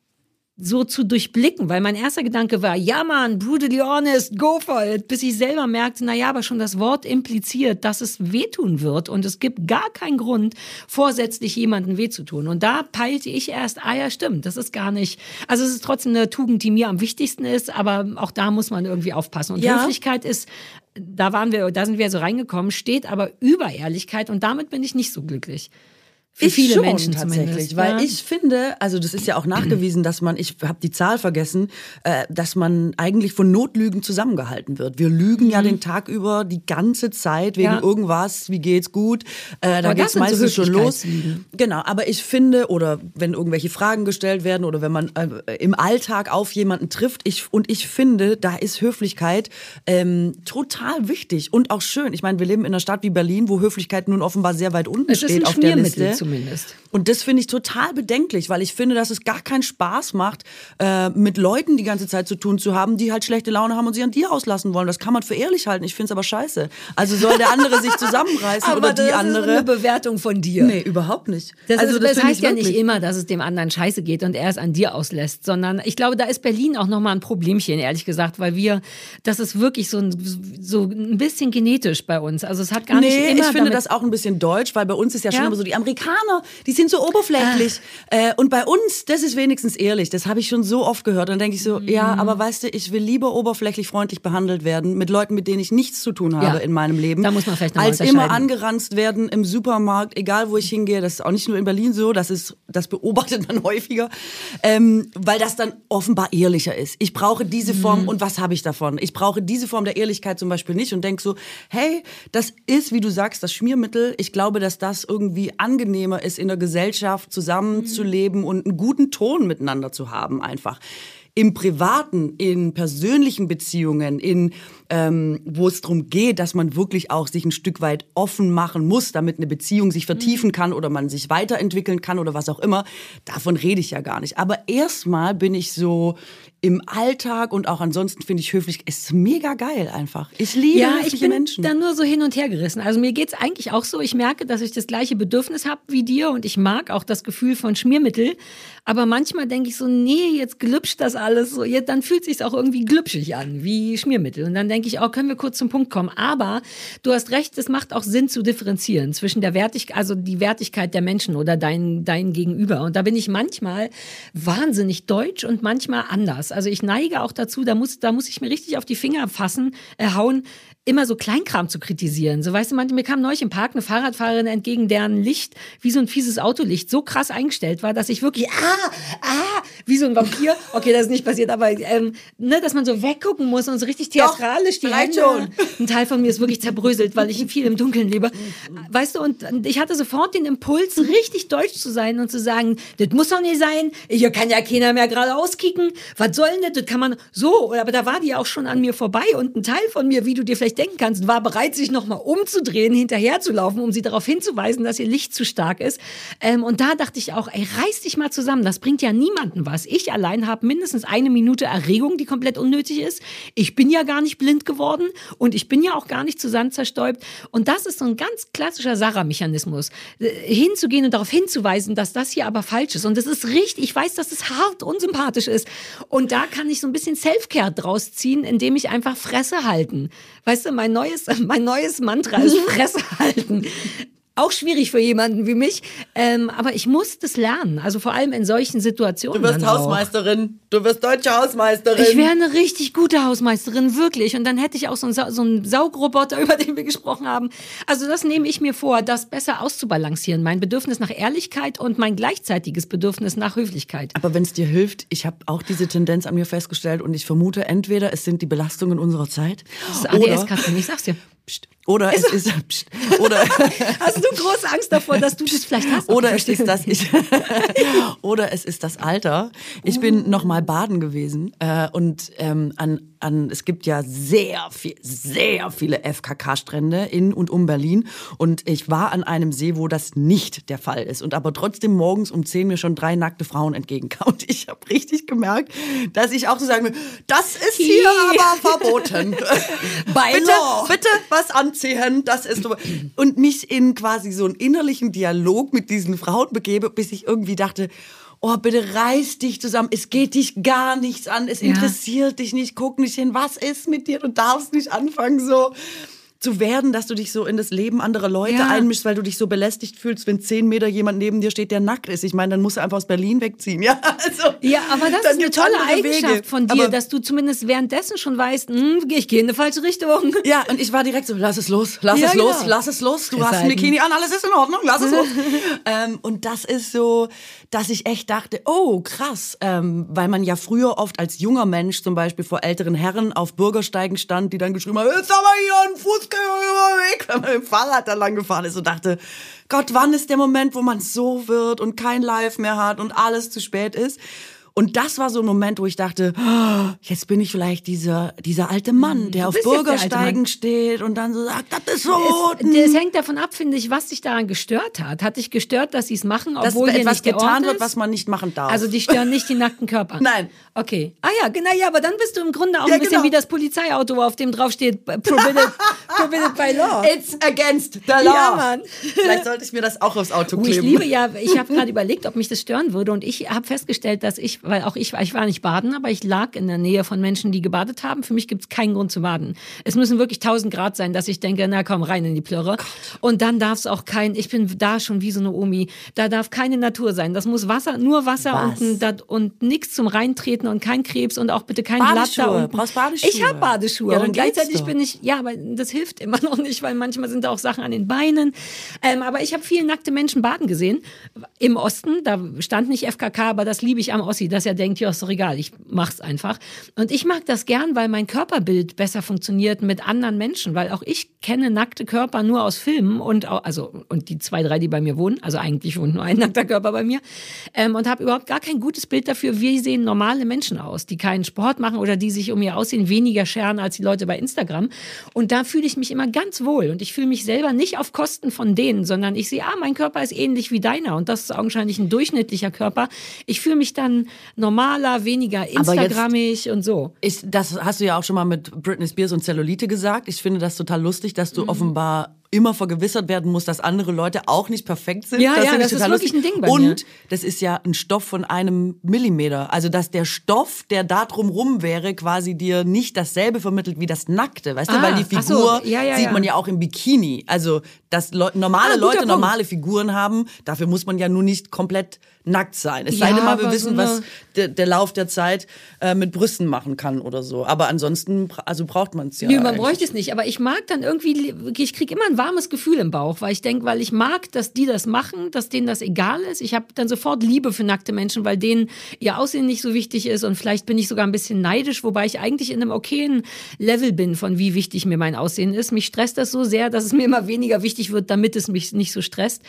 so zu durchblicken, weil mein erster Gedanke war, ja man, brutally honest, go for it, bis ich selber merkte, na ja, aber schon das Wort impliziert, dass es wehtun wird und es gibt gar keinen Grund, vorsätzlich jemanden weh zu tun. Und da peilte ich erst, ah ja, stimmt, das ist gar nicht, also es ist trotzdem eine Tugend, die mir am wichtigsten ist, aber auch da muss man irgendwie aufpassen. Und ja. Höflichkeit ist da waren wir, da sind wir so reingekommen, steht aber über Ehrlichkeit und damit bin ich nicht so glücklich.
Für ich viele schon, Menschen tatsächlich, weil ja. ich finde, also das ist ja auch nachgewiesen, dass man, ich habe die Zahl vergessen, äh, dass man eigentlich von Notlügen zusammengehalten wird. Wir lügen mhm. ja den Tag über die ganze Zeit wegen ja. irgendwas, wie geht's gut, äh, da geht's meistens schon los. Genau, aber ich finde, oder wenn irgendwelche Fragen gestellt werden oder wenn man äh, im Alltag auf jemanden trifft, ich und ich finde, da ist Höflichkeit ähm, total wichtig und auch schön. Ich meine, wir leben in einer Stadt wie Berlin, wo Höflichkeit nun offenbar sehr weit unten steht auf der Liste
zumindest.
Und das finde ich total bedenklich, weil ich finde, dass es gar keinen Spaß macht, äh, mit Leuten die ganze Zeit zu tun zu haben, die halt schlechte Laune haben und sich an dir auslassen wollen. Das kann man für ehrlich halten. Ich finde es aber scheiße. Also soll der andere sich zusammenreißen
aber
oder die
das
andere.
Ist eine Bewertung von dir.
Nee, überhaupt nicht.
Das, also, ist, das, das heißt ja nicht immer, dass es dem anderen scheiße geht und er es an dir auslässt, sondern ich glaube, da ist Berlin auch nochmal ein Problemchen, ehrlich gesagt, weil wir, das ist wirklich so ein, so ein bisschen genetisch bei uns. Also es hat gar
nee,
nicht immer.
Ich finde das auch ein bisschen deutsch, weil bei uns ist ja schon ja. immer so, die Amerikaner, die sind so oberflächlich. Äh, und bei uns, das ist wenigstens ehrlich. Das habe ich schon so oft gehört. dann denke ich so, mhm. ja, aber weißt du, ich will lieber oberflächlich freundlich behandelt werden mit Leuten, mit denen ich nichts zu tun habe ja. in meinem Leben.
Da muss man vielleicht noch
Als immer angeranzt werden im Supermarkt, egal wo ich hingehe. Das ist auch nicht nur in Berlin so. Das ist, das beobachtet man häufiger. Ähm, weil das dann offenbar ehrlicher ist. Ich brauche diese Form mhm. und was habe ich davon? Ich brauche diese Form der Ehrlichkeit zum Beispiel nicht und denke so, hey, das ist, wie du sagst, das Schmiermittel. Ich glaube, dass das irgendwie angenehmer ist in der Gesellschaft zusammenzuleben mhm. und einen guten Ton miteinander zu haben einfach im Privaten, in persönlichen Beziehungen, in ähm, wo es darum geht, dass man wirklich auch sich ein Stück weit offen machen muss, damit eine Beziehung sich vertiefen mhm. kann oder man sich weiterentwickeln kann oder was auch immer. Davon rede ich ja gar nicht. Aber erstmal bin ich so im Alltag und auch ansonsten finde ich höflich, ist mega geil einfach. Ich liebe ja,
ich bin
Menschen.
dann nur so hin und her gerissen. Also mir geht's eigentlich auch so, ich merke, dass ich das gleiche Bedürfnis habe wie dir und ich mag auch das Gefühl von Schmiermittel, aber manchmal denke ich so, nee, jetzt glübscht das alles so, jetzt, dann fühlt sich's auch irgendwie glübschig an, wie Schmiermittel und dann denke ich, oh, können wir kurz zum Punkt kommen, aber du hast recht, es macht auch Sinn zu differenzieren zwischen der Wertigkeit, also die Wertigkeit der Menschen oder dein dein Gegenüber und da bin ich manchmal wahnsinnig deutsch und manchmal anders. Also ich neige auch dazu, da muss, da muss ich mir richtig auf die Finger fassen, äh, hauen, immer so Kleinkram zu kritisieren. So weißt du, mir kam neulich im Park eine Fahrradfahrerin entgegen, deren Licht wie so ein fieses Autolicht so krass eingestellt war, dass ich wirklich ah ah wie so ein Vampir. Okay, das ist nicht passiert, aber ähm, ne, dass man so weggucken muss und so richtig theatralisch
Doch, die Hände. Schon.
Ein Teil von mir ist wirklich zerbröselt, weil ich viel im Dunkeln lebe. Weißt du, und ich hatte sofort den Impuls, richtig deutsch zu sein und zu sagen, das muss doch nicht sein. Hier kann ja keiner mehr geradeaus kicken. Was soll denn das? Das kann man so. Aber da war die auch schon an mir vorbei und ein Teil von mir, wie du dir vielleicht vielleicht denken kannst, war bereit, sich nochmal umzudrehen, hinterherzulaufen, um sie darauf hinzuweisen, dass ihr Licht zu stark ist. Ähm, und da dachte ich auch, ey, reiß dich mal zusammen, das bringt ja niemanden was. Ich allein habe mindestens eine Minute Erregung, die komplett unnötig ist. Ich bin ja gar nicht blind geworden und ich bin ja auch gar nicht zu Sand zerstäubt. Und das ist so ein ganz klassischer Sarah-Mechanismus, äh, hinzugehen und darauf hinzuweisen, dass das hier aber falsch ist. Und das ist richtig, ich weiß, dass es hart unsympathisch ist. Und da kann ich so ein bisschen Self-Care draus ziehen, indem ich einfach Fresse halten. Weißt du, mein neues, mein neues Mantra ist Fresse halten. Auch schwierig für jemanden wie mich. Ähm, aber ich muss das lernen. Also vor allem in solchen Situationen.
Du wirst
dann auch.
Hausmeisterin. Du wirst deutsche Hausmeisterin.
Ich wäre eine richtig gute Hausmeisterin, wirklich. Und dann hätte ich auch so einen, Sa so einen Saugroboter, über den wir gesprochen haben. Also das nehme ich mir vor, das besser auszubalancieren. Mein Bedürfnis nach Ehrlichkeit und mein gleichzeitiges Bedürfnis nach Höflichkeit.
Aber wenn es dir hilft, ich habe auch diese Tendenz an mir festgestellt und ich vermute, entweder es sind die Belastungen unserer Zeit
Das ist ADS-Kasten, ich sag's dir.
Psst, oder es ist oder
Hast du große Angst davor, dass du das vielleicht hast?
oder es ist das ich, oder es ist das Alter. Ich bin noch mal baden gewesen äh, und ähm, an an es gibt ja sehr viel sehr viele FKK-Strände in und um Berlin und ich war an einem See, wo das nicht der Fall ist und aber trotzdem morgens um 10 mir schon drei nackte Frauen entgegenkamen und ich habe richtig gemerkt, dass ich auch so sagen will, das ist hier
Hi.
aber verboten.
By
bitte,
law.
bitte was anziehen, das ist und mich in quasi so einen innerlichen Dialog mit diesen Frauen begebe, bis ich irgendwie dachte, oh bitte reiß dich zusammen, es geht dich gar nichts an, es
Ja.
interessiert dich nicht, guck nicht hin, was ist mit dir, du darfst nicht anfangen so zu werden, dass du dich so in das Leben anderer Leute
Ja.
einmischst, weil du dich so belästigt fühlst, wenn zehn Meter jemand neben dir steht, der nackt ist. Ich meine, dann musst du einfach aus Berlin wegziehen. Ja, also,
Ja, aber das ist eine tolle Eigenschaft
Wege.
von dir,
Aber-
dass du zumindest währenddessen schon weißt, hm, ich gehe in eine falsche Richtung.
Ja, und ich war direkt so, lass es los, lass
Ja,
es los,
genau.
lass es los. Du hast ein
Festhalten.
Bikini an, alles ist in Ordnung, lass es los. ähm, und das ist so, dass ich echt dachte, oh krass, ähm, weil man ja früher oft als junger Mensch zum Beispiel vor älteren Herren auf Bürgersteigen stand, die dann geschrieben haben, jetzt haben wir hier einen Fußgängerüberweg, wenn man mit dem Fahrrad da lang gefahren ist und dachte, Gott, wann ist der Moment, wo man so wird und kein Live mehr hat und alles zu spät ist? Und das war so ein Moment, wo ich dachte, oh, jetzt bin ich vielleicht dieser, dieser alte Mann, der auf
jetzt der alte
Bürgersteigen steht und dann so sagt, das ist so.
Es, hängt davon ab, finde ich, was dich daran gestört hat. Hat dich gestört, dass sie es machen,
dass
obwohl hier
etwas
nicht
getan wird, was man nicht machen darf.
Also die stören nicht die nackten Körper.
Nein.
Okay. Ah ja, genau, ja, aber dann bist du im Grunde auch
Ja,
ein bisschen
genau.
wie das Polizeiauto, auf dem drauf steht, prohibited, prohibited by law.
It's against the law.
Ja, Mann.
Vielleicht sollte ich mir das auch aufs Auto
Oh,
kleben.
ich liebe ja, ich habe gerade überlegt, ob mich das stören würde und ich habe festgestellt, dass ich, weil auch ich, ich war nicht baden, aber ich lag in der Nähe von Menschen, die gebadet haben. Für mich gibt es keinen Grund zu baden. Es müssen wirklich 1000 Grad sein, dass ich denke, na komm, rein in die Plörre. Und dann darf es auch kein, ich bin da schon wie so eine Omi, da darf keine Natur sein. Das muss Wasser, nur Wasser
Was?
und, und nichts zum Reintreten und kein Krebs und auch bitte kein Blatt da
Badeschuhe.
unten.
Brauchst Badeschuhe.
Ich habe Badeschuhe
Ja,
und gleichzeitig bin ich, ja, aber das hilft immer noch nicht, weil manchmal sind da auch Sachen an den Beinen. Ähm, aber ich habe viele nackte Menschen baden gesehen. Im Osten, da stand nicht FKK, aber das liebe ich am Ossi, dass er denkt, ja, ist doch egal, ich mach's einfach. Und ich mag das gern, weil mein Körperbild besser funktioniert mit anderen Menschen, weil auch ich kenne nackte Körper nur aus Filmen und auch, also, und die zwei, drei, die bei mir wohnen, also eigentlich wohnt nur ein nackter Körper bei mir, ähm, und habe überhaupt gar kein gutes Bild dafür, wie sehen normale Menschen aus, die keinen Sport machen oder die sich um ihr Aussehen weniger scheren als die Leute bei Instagram. Und da fühle ich mich immer ganz wohl und ich fühle mich selber nicht auf Kosten von denen, sondern ich sehe, ah, mein Körper ist ähnlich wie deiner und das ist augenscheinlich ein durchschnittlicher Körper. Ich fühle mich dann normaler, weniger Instagrammig und so.
Ich, das hast du ja auch schon mal mit Britney Spears und Zellulite gesagt. Ich finde das total lustig, dass
Mhm.
du offenbar immer vergewissert werden musst, dass andere Leute auch nicht perfekt sind.
Ja, ja,
finde ich
das ist wirklich ein Ding bei
Und
mir.
das ist ja ein Stoff von einem Millimeter. Also, dass der Stoff, der da drumrum wäre, quasi dir nicht dasselbe vermittelt wie das Nackte. Weißt du,
Ah,
weil die
ach so,
Figur
ja, ja,
sieht
ja.
man ja auch im Bikini. Also, dass Leu normale
Ah,
Leute normale Figuren haben, dafür muss man ja nur nicht komplett nackt sein. Es sei
Ja,
denn mal, wir wissen,
so
was der, der Lauf der Zeit äh, mit Brüsten machen kann oder so. Aber ansonsten, also braucht man es ja.
Nö, man bräuchte es nicht, aber ich mag dann irgendwie, ich kriege immer ein warmes Gefühl im Bauch, weil ich denke, weil ich mag, dass die das machen, dass denen das egal ist. Ich habe dann sofort Liebe für nackte Menschen, weil denen ihr Aussehen nicht so wichtig ist und vielleicht bin ich sogar ein bisschen neidisch, wobei ich eigentlich in einem okayen Level bin von wie wichtig mir mein Aussehen ist. Mich stresst das so sehr, dass es mir immer weniger wichtig wird, damit es mich nicht so stresst.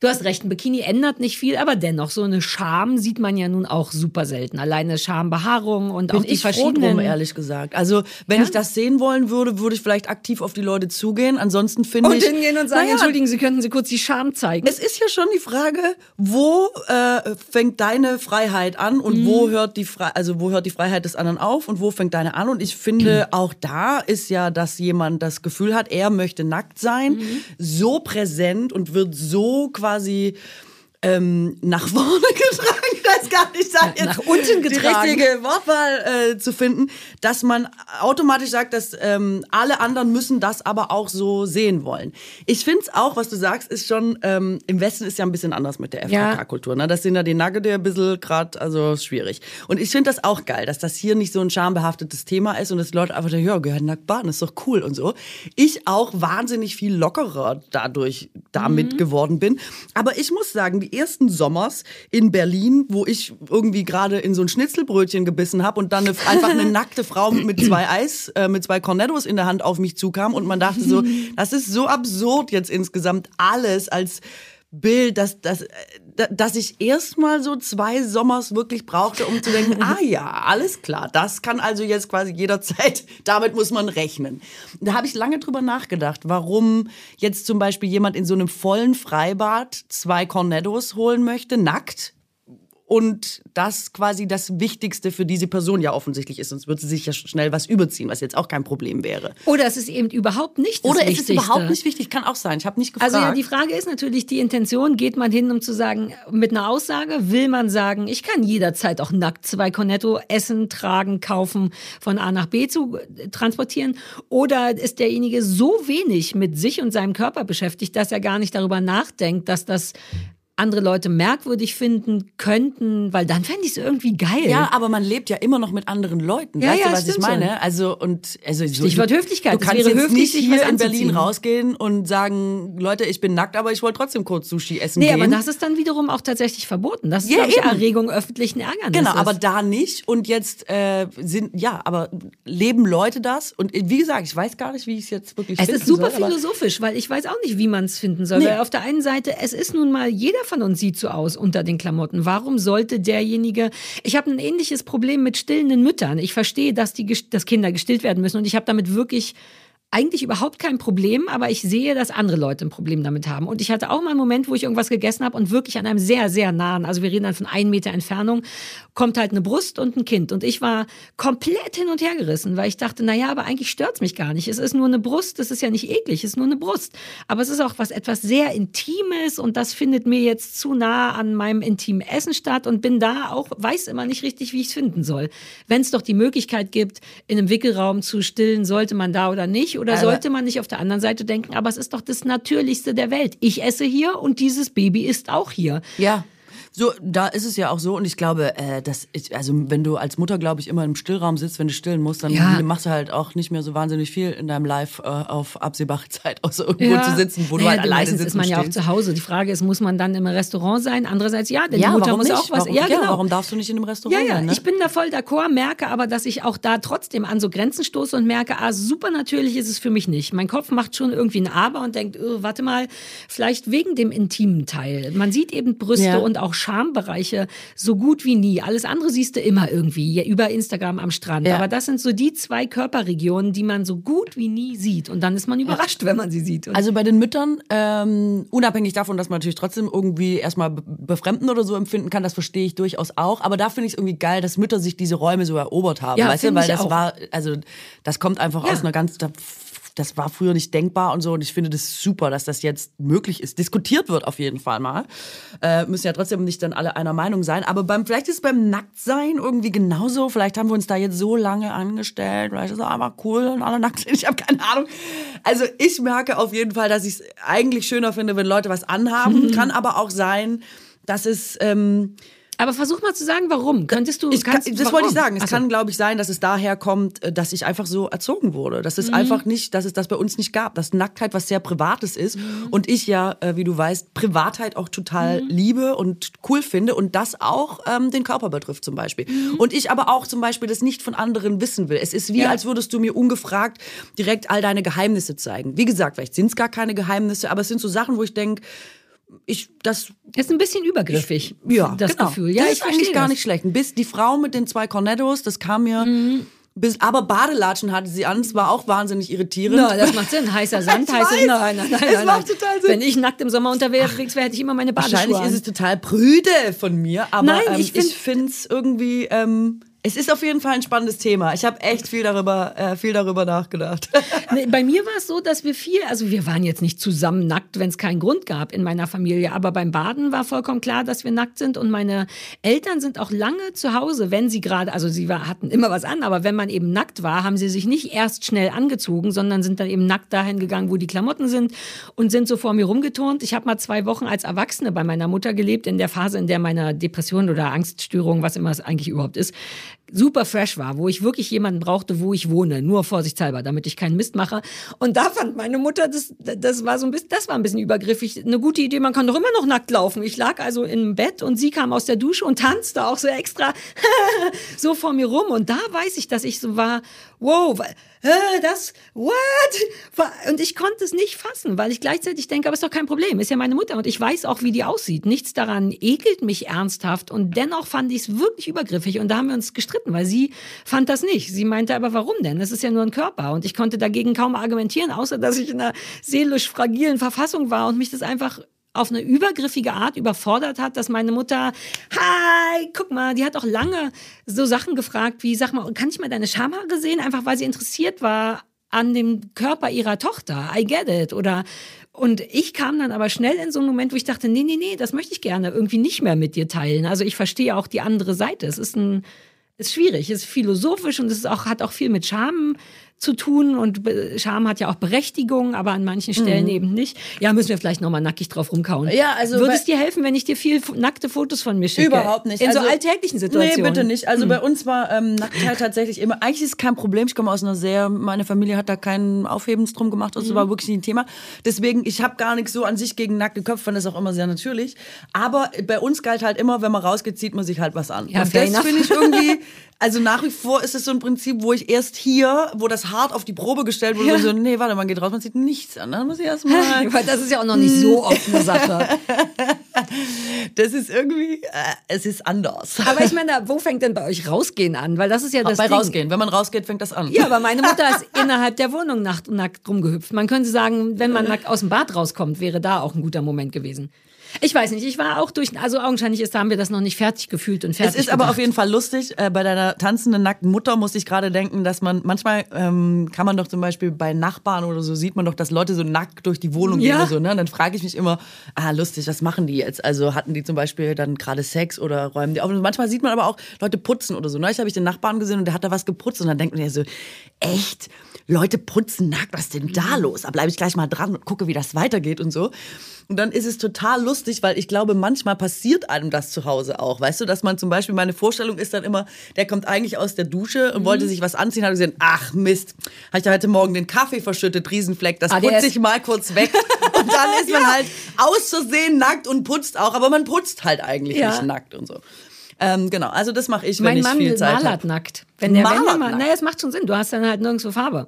Du hast recht, ein Bikini ändert nicht viel, aber dennoch, so eine Scham sieht man ja nun auch super selten. Alleine Schambehaarung und
Bin
auch die
ich froh
verschiedenen...
drum, ehrlich gesagt. Also, wenn ich das sehen wollen würde, würde ich vielleicht aktiv auf die Leute zugehen. Ansonsten finde
Und
ich.
hingehen und sagen,
Naja,
entschuldigen Sie, könnten Sie kurz die Scham zeigen?
Es ist ja schon die Frage, wo äh, fängt deine Freiheit an und
Mhm.
wo hört die Fre also wo hört die Freiheit des anderen auf und wo fängt deine an? Und ich finde, auch da ist ja, dass jemand das Gefühl hat, er möchte nackt sein,
Mhm.
so präsent und wird so quasi quasi ähm, nach vorne getragen. Ich weiß gar nicht, sag jetzt
Nach unten
die
getragen.
richtige Wortwahl äh, zu finden, dass man automatisch sagt, dass ähm, alle anderen müssen das aber auch so sehen wollen. Ich finde es auch, was du sagst, ist schon, ähm, im Westen ist ja ein bisschen anders mit der. FKK-Kultur. Ne? Das sind ja die Nugget ein bisschen gerade, also schwierig. Und ich finde das auch geil, dass das hier nicht so ein schambehaftetes Thema ist und dass die Leute einfach denken, ja, gehört nackt baden, ist doch cool und so. Ich auch wahnsinnig viel lockerer dadurch damit geworden bin. Aber ich muss sagen, die ersten Sommers in Berlin, wo ich irgendwie gerade in so ein Schnitzelbrötchen gebissen habe und dann eine, einfach eine nackte Frau mit zwei Eis, äh, mit zwei Cornettos in der Hand auf mich zukam und man dachte so, das ist so absurd jetzt insgesamt alles als Bild, dass, dass, äh, dass ich erstmal so zwei Sommers wirklich brauchte, um zu denken, ah ja, alles klar, das kann also jetzt quasi jederzeit, damit muss man rechnen. Da habe ich lange drüber nachgedacht, warum jetzt zum Beispiel jemand in so einem vollen Freibad zwei Cornettos holen möchte, nackt, und das quasi das Wichtigste für diese Person ja offensichtlich ist, sonst würde sie sich ja schnell was überziehen, was jetzt auch kein Problem wäre.
Oder es ist eben überhaupt nicht das
Oder ist es
Wichtigste.
überhaupt nicht wichtig? Kann auch sein. Ich habe nicht gefragt.
Also ja, die Frage ist natürlich die Intention, geht man hin, um zu sagen, mit einer Aussage, will man sagen, ich kann jederzeit auch nackt zwei Cornetto essen, tragen, kaufen, von A nach B zu äh, transportieren? Oder ist derjenige so wenig mit sich und seinem Körper beschäftigt, dass er gar nicht darüber nachdenkt, dass das andere Leute merkwürdig finden könnten, weil dann fände ich es irgendwie geil.
Ja, aber man lebt ja immer noch mit anderen Leuten.
Ja,
weißt
ja,
du, was ich meine? Also und also so,
Stichwort
du,
Höflichkeit.
Du
Es
kannst
wäre
jetzt
höflich,
nicht hier in Berlin rausgehen und sagen, Leute, ich bin nackt, aber ich wollte trotzdem kurz Sushi essen
Nee,
gehen.
aber das ist dann wiederum auch tatsächlich verboten. Das ist,
Ja,
ich. Erregung öffentlichen Ärgernisses.
Genau, aber da nicht. Und jetzt äh, sind, ja, aber leben Leute das? Und äh, wie gesagt, ich weiß gar nicht, wie ich es jetzt wirklich
Es
finden
ist super
soll,
philosophisch, weil ich weiß auch nicht, wie man es finden soll.
Nee.
Weil auf der einen Seite, es ist nun mal, jeder von uns sieht so aus unter den Klamotten. Warum sollte derjenige. Ich habe ein ähnliches Problem mit stillenden Müttern. Ich verstehe, dass, die, dass Kinder gestillt werden müssen und ich habe damit wirklich eigentlich überhaupt kein Problem, aber ich sehe, dass andere Leute ein Problem damit haben. Und ich hatte auch mal einen Moment, wo ich irgendwas gegessen habe und wirklich an einem sehr, sehr nahen, also wir reden dann von einem Meter Entfernung, kommt halt eine Brust und ein Kind. Und ich war komplett hin und her gerissen, weil ich dachte, naja, aber eigentlich stört's mich gar nicht. Es ist nur eine Brust, das ist ja nicht eklig, es ist nur eine Brust. Aber es ist auch was etwas sehr Intimes und das findet mir jetzt zu nah an meinem intimen Essen statt und bin da auch, weiß immer nicht richtig, wie ich es finden soll. Wenn es doch die Möglichkeit gibt, in einem Wickelraum zu stillen, sollte man da oder nicht? Oder
Aber-
sollte man nicht auf der anderen Seite denken, aber es ist doch das Natürlichste der Welt. Ich esse hier und dieses Baby ist auch hier.
Ja. So, da ist es ja auch so und ich glaube, äh, dass ich, also wenn du als Mutter, glaube ich, immer im Stillraum sitzt, wenn du stillen musst, dann
Ja.
machst du halt auch nicht mehr so wahnsinnig viel in deinem Life äh, auf absehbare Zeit, außer irgendwo zu sitzen, wo du halt alleine sitzt
ist man ja auch zu Hause. Die Frage ist, muss man dann im Restaurant sein? Andererseits ja, denn
Ja,
die Mutter
warum
muss
nicht?
auch was.
Warum,
ja, genau.
warum darfst du nicht in einem
Ja,
Restaurant
ja,
sein? Ne?
ich bin da voll d'accord, merke aber, dass ich auch da trotzdem an so Grenzen stoße und merke, ah, super natürlich ist es für mich nicht. Mein Kopf macht schon irgendwie ein Aber und denkt, oh, warte mal, vielleicht wegen dem intimen Teil. Man sieht eben Brüste
Ja.
und auch Schambereiche so gut wie nie. Alles andere siehst du immer irgendwie, ja, über Instagram am Strand.
Ja.
Aber das sind so die zwei Körperregionen, die man so gut wie nie sieht. Und dann ist man überrascht, wenn man sie sieht. Und
Also bei den Müttern, ähm, unabhängig davon, dass man natürlich trotzdem irgendwie erstmal be- befremden oder so empfinden kann, das verstehe ich durchaus auch. Aber da finde ich es irgendwie geil, dass Mütter sich diese Räume so erobert haben.
Ja,
weißt du, weil
ich
das
auch.
war, also das kommt einfach
Ja.
aus einer ganz, das war früher nicht denkbar und so. Und ich finde das super, dass das jetzt möglich ist. Diskutiert wird auf jeden Fall mal. Äh, müssen ja trotzdem nicht dann alle einer Meinung sein. Aber beim, vielleicht ist es beim Nacktsein irgendwie genauso. Vielleicht haben wir uns da jetzt so lange angestellt. Vielleicht ist es einfach cool und alle nackt sind. Ich habe keine Ahnung. Also ich merke auf jeden Fall, dass ich es eigentlich schöner finde, wenn Leute was anhaben. Kann aber auch sein, dass es ähm,
aber versuch mal zu sagen, warum. Könntest du.
ich kann, das
warum?
wollte ich sagen. Es
Ach so.
kann, glaube ich, sein, dass es daher kommt, äh, dass ich einfach so erzogen wurde. Dass
Mhm.
es einfach nicht, dass es das bei uns nicht gab. Dass Nacktheit was sehr Privates ist.
Mhm.
Und ich ja, äh, wie du weißt, Privatheit auch total liebe und cool finde. Und das auch ähm, den Körper betrifft zum Beispiel. Und ich aber auch zum Beispiel das nicht von anderen wissen will. Es ist wie,
Mhm. Ja.
als würdest du mir ungefragt direkt all deine Geheimnisse zeigen. Wie gesagt, vielleicht sind es gar keine Geheimnisse, aber es sind so Sachen, wo ich denke, ich, das
Ist ein bisschen übergriffig,
ja,
das
genau.
Gefühl. Ja,
das
ich
ist eigentlich gar
das. Mhm.
nicht schlecht. Bis die Frau mit den zwei Cornettos, das kam mir. Bis, aber Badelatschen hatte sie an, das war auch wahnsinnig irritierend.
Na, das macht Sinn. Heißer Sand,
Ich
heißes
weiß.
Nein, nein, nein.
Es
nein,
macht
nein.
total Sinn.
Wenn ich nackt im Sommer unterwegs wäre, hätte ich immer meine Badeschuhe
Wahrscheinlich
an.
ist es total prüde von mir, aber
Nein,
ähm,
ich
ich
find-
finde es irgendwie. Ähm, Es ist auf jeden Fall ein spannendes Thema. Ich habe echt viel darüber, äh, viel darüber nachgedacht.
Nee, bei mir war es so, dass wir viel, also wir waren jetzt nicht zusammen nackt, wenn es keinen Grund gab in meiner Familie, aber beim Baden war vollkommen klar, dass wir nackt sind und meine Eltern sind auch lange zu Hause, wenn sie gerade, also sie war, hatten immer was an, aber wenn man eben nackt war, haben sie sich nicht erst schnell angezogen, sondern sind dann eben nackt dahin gegangen, wo die Klamotten sind und sind so vor mir rumgeturnt. Ich habe mal zwei Wochen als Erwachsene bei meiner Mutter gelebt, in der Phase, in der meine Depression oder Angststörung, was immer es eigentlich überhaupt ist, super fresh war, wo ich wirklich jemanden brauchte, wo ich wohne, nur vorsichtshalber, damit ich keinen Mist mache. Und da fand meine Mutter, das, das war so ein bisschen, das war ein bisschen übergriffig. Eine gute Idee, man kann doch immer noch nackt laufen. Ich lag also im Bett und sie kam aus der Dusche und tanzte auch so extra so vor mir rum. Und da weiß ich, dass ich so war, wow, äh, das, what? Und ich konnte es nicht fassen, weil ich gleichzeitig denke, aber ist doch kein Problem, ist ja meine Mutter und ich weiß auch, wie die aussieht. Nichts daran ekelt mich ernsthaft und dennoch fand ich es wirklich übergriffig und da haben wir uns gestritten, weil sie fand das nicht. Sie meinte aber, warum denn? Es ist ja nur ein Körper und ich konnte dagegen kaum argumentieren, außer dass ich in einer seelisch fragilen Verfassung war und mich das einfach auf eine übergriffige Art überfordert hat, dass meine Mutter, hi, guck mal, die hat auch lange so Sachen gefragt wie, sag mal, kann ich mal deine Schamhaare sehen? Einfach weil sie interessiert war an dem Körper ihrer Tochter. I get it. Oder, und ich kam dann aber schnell in so einen Moment, wo ich dachte, nee, nee, nee, das möchte ich gerne irgendwie nicht mehr mit dir teilen. Also ich verstehe auch die andere Seite. Es ist ein, ist schwierig, ist philosophisch und es ist auch, hat auch viel mit Scham zu tun und Scham hat ja auch Berechtigung, aber an manchen Stellen mhm. eben nicht. Ja, müssen wir vielleicht nochmal nackig drauf rumkauen.
Ja, also
Würde es dir helfen, wenn ich dir viel nackte Fotos von mir schicke?
Überhaupt nicht.
In also, so alltäglichen Situationen?
Nee, bitte nicht. Also mhm. bei uns war ähm, Nacktheit tatsächlich immer, eigentlich ist es kein Problem. Ich komme aus einer sehr, meine Familie hat da keinen Aufhebens drum gemacht. Das mhm. war wirklich nicht ein Thema. Deswegen, ich habe gar nichts so an sich gegen nackte Köpfe, fand das auch immer sehr natürlich. Aber bei uns galt halt immer, wenn man rausgeht, zieht man sich halt was an.
Ja,
und das finde ich irgendwie, also nach wie vor ist es so ein Prinzip, wo ich erst hier, wo das hart auf die Probe gestellt wurde, ja. so, nee, warte, man geht raus, man sieht nichts an. Dann muss ich erstmal.
Weil das ist ja auch noch nicht so oft eine Sache.
das ist irgendwie, äh, es ist anders.
Aber ich meine, wo fängt denn bei euch Rausgehen an? Weil das ist ja das
Bei
Ding.
Rausgehen, wenn man rausgeht, fängt das an.
Ja, aber meine Mutter ist innerhalb der Wohnung nackt, nackt rumgehüpft. Man könnte sagen, wenn man nackt aus dem Bad rauskommt, wäre da auch ein guter Moment gewesen. Ich weiß nicht, ich war auch durch, also augenscheinlich ist, da haben wir das noch nicht fertig gefühlt und fertig
Es ist
gedacht.
aber auf jeden Fall lustig. Äh, bei deiner tanzenden nackten Mutter muss ich gerade denken, dass man, manchmal ähm, kann man doch zum Beispiel bei Nachbarn oder so, sieht man doch, dass Leute so nackt durch die Wohnung
Ja.
gehen oder so, ne? Und dann frage ich mich immer, ah, lustig, was machen die jetzt? Also hatten die zum Beispiel dann gerade Sex oder räumen die auf? Und manchmal sieht man aber auch Leute putzen oder so. Neulich habe ich den Nachbarn gesehen und der hat da was geputzt und dann denkt man ja so, echt? Leute putzen nackt, was ist denn da los? Da bleibe ich gleich mal dran und gucke, wie das weitergeht und so. Und dann ist es total lustig, weil ich glaube, manchmal passiert einem das zu Hause auch. Weißt du, dass man zum Beispiel, meine Vorstellung ist dann immer, der kommt eigentlich aus der Dusche und wollte sich was anziehen, hat gesehen, ach Mist, habe ich da heute Morgen den Kaffee verschüttet, Riesenfleck, das
Ah, der
putze ich mal kurz weg. Und dann ist man halt aus Versehen nackt und putzt auch, aber man putzt halt eigentlich
Ja.
nicht nackt und so. Ähm, genau, also das mache ich, wenn
mein
ich
Mann
viel Zeit
malert
habe.
nackt. Wenn der, wenn der
Malert
mal,
nackt?
naja, es macht schon Sinn. Du hast dann halt nirgendwo Farbe.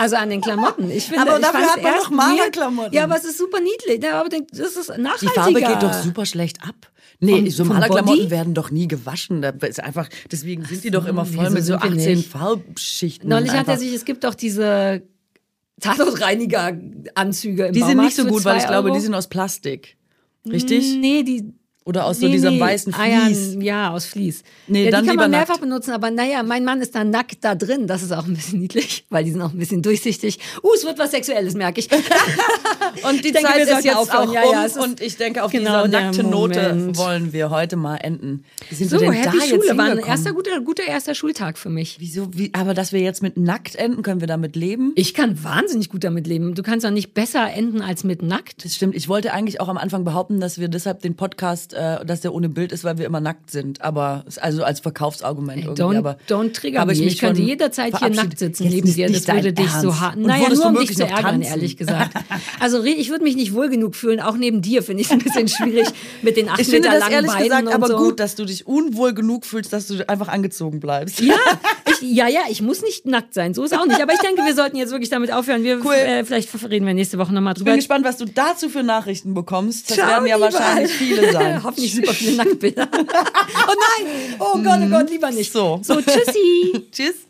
Also an den Klamotten. Ich finde,
Aber
ich
dafür hat man doch Malerklamotten.
Ja, aber es ist super niedlich. Ja, aber das ist nachhaltiger.
Die Farbe geht doch super schlecht ab. Nee,
Vom-
so Malerklamotten werden doch nie gewaschen. Da ist einfach, deswegen sind die doch immer voll mit so
sind wir
18
nicht.
Farbschichten.
Neulich hat er sich, es gibt doch diese Tatortreiniger-Anzüge im
Die sind nicht so gut, weil ich glaube,
Euro.
die sind aus Plastik. Richtig?
Nee, die.
Oder aus so
nee,
diesem
nee.
weißen
Ah, ja,
Vlies.
ja, aus Vlies.
Nee,
ja,
dann
die kann man mehrfach
nackt.
benutzen, aber naja, mein Mann ist dann nackt da drin. Das ist auch ein bisschen niedlich, weil die sind auch ein bisschen durchsichtig. Uh, es wird was Sexuelles, merke ich.
Und die
Ich denke,
Zeit ist jetzt auch um
ja, ist
und ich denke, auf
genau
dieser nackten Note wollen wir heute mal enden. Wie sind
So,
wir denn
Happy
da jetzt
Schule war ein erster guter, guter erster Schultag für mich.
Wieso, wie, aber dass wir jetzt mit nackt enden, können wir damit leben?
Ich kann wahnsinnig gut damit leben. Du kannst doch nicht besser enden als mit nackt.
Das stimmt. Ich wollte eigentlich auch am Anfang behaupten, dass wir deshalb den Podcast, äh, dass der ohne Bild ist, weil wir immer nackt sind. Aber also als Verkaufsargument irgendwie.
Don't,
aber
don't trigger mich. Ich, könnte
von
jederzeit hier nackt sitzen neben dir. Das würde dich so hart. Naja, nur um dich zu ärgern,
tanzen?
ehrlich gesagt. Also ich würde mich nicht wohl genug fühlen. Auch neben dir finde ich es ein bisschen schwierig mit den acht
Ich finde
Meter
das
langen
ehrlich
Beinen
gesagt aber
so.
gut, dass du dich unwohl genug fühlst, dass du einfach angezogen bleibst.
Ja, ich, ja, ja, ich muss nicht nackt sein. So ist auch nicht. Aber ich denke, wir sollten jetzt wirklich damit aufhören. Wir,
Cool.
äh, vielleicht reden wir nächste Woche nochmal
Ich
drüber.
bin gespannt, was du dazu für Nachrichten bekommst. Das
Ciao,
werden ja
lieber.
wahrscheinlich viele sein.
Hoffentlich super viele Nacktbilder. oh nein! Oh Gott, oh Gott, lieber nicht.
So.
So, tschüssi!
Tschüss.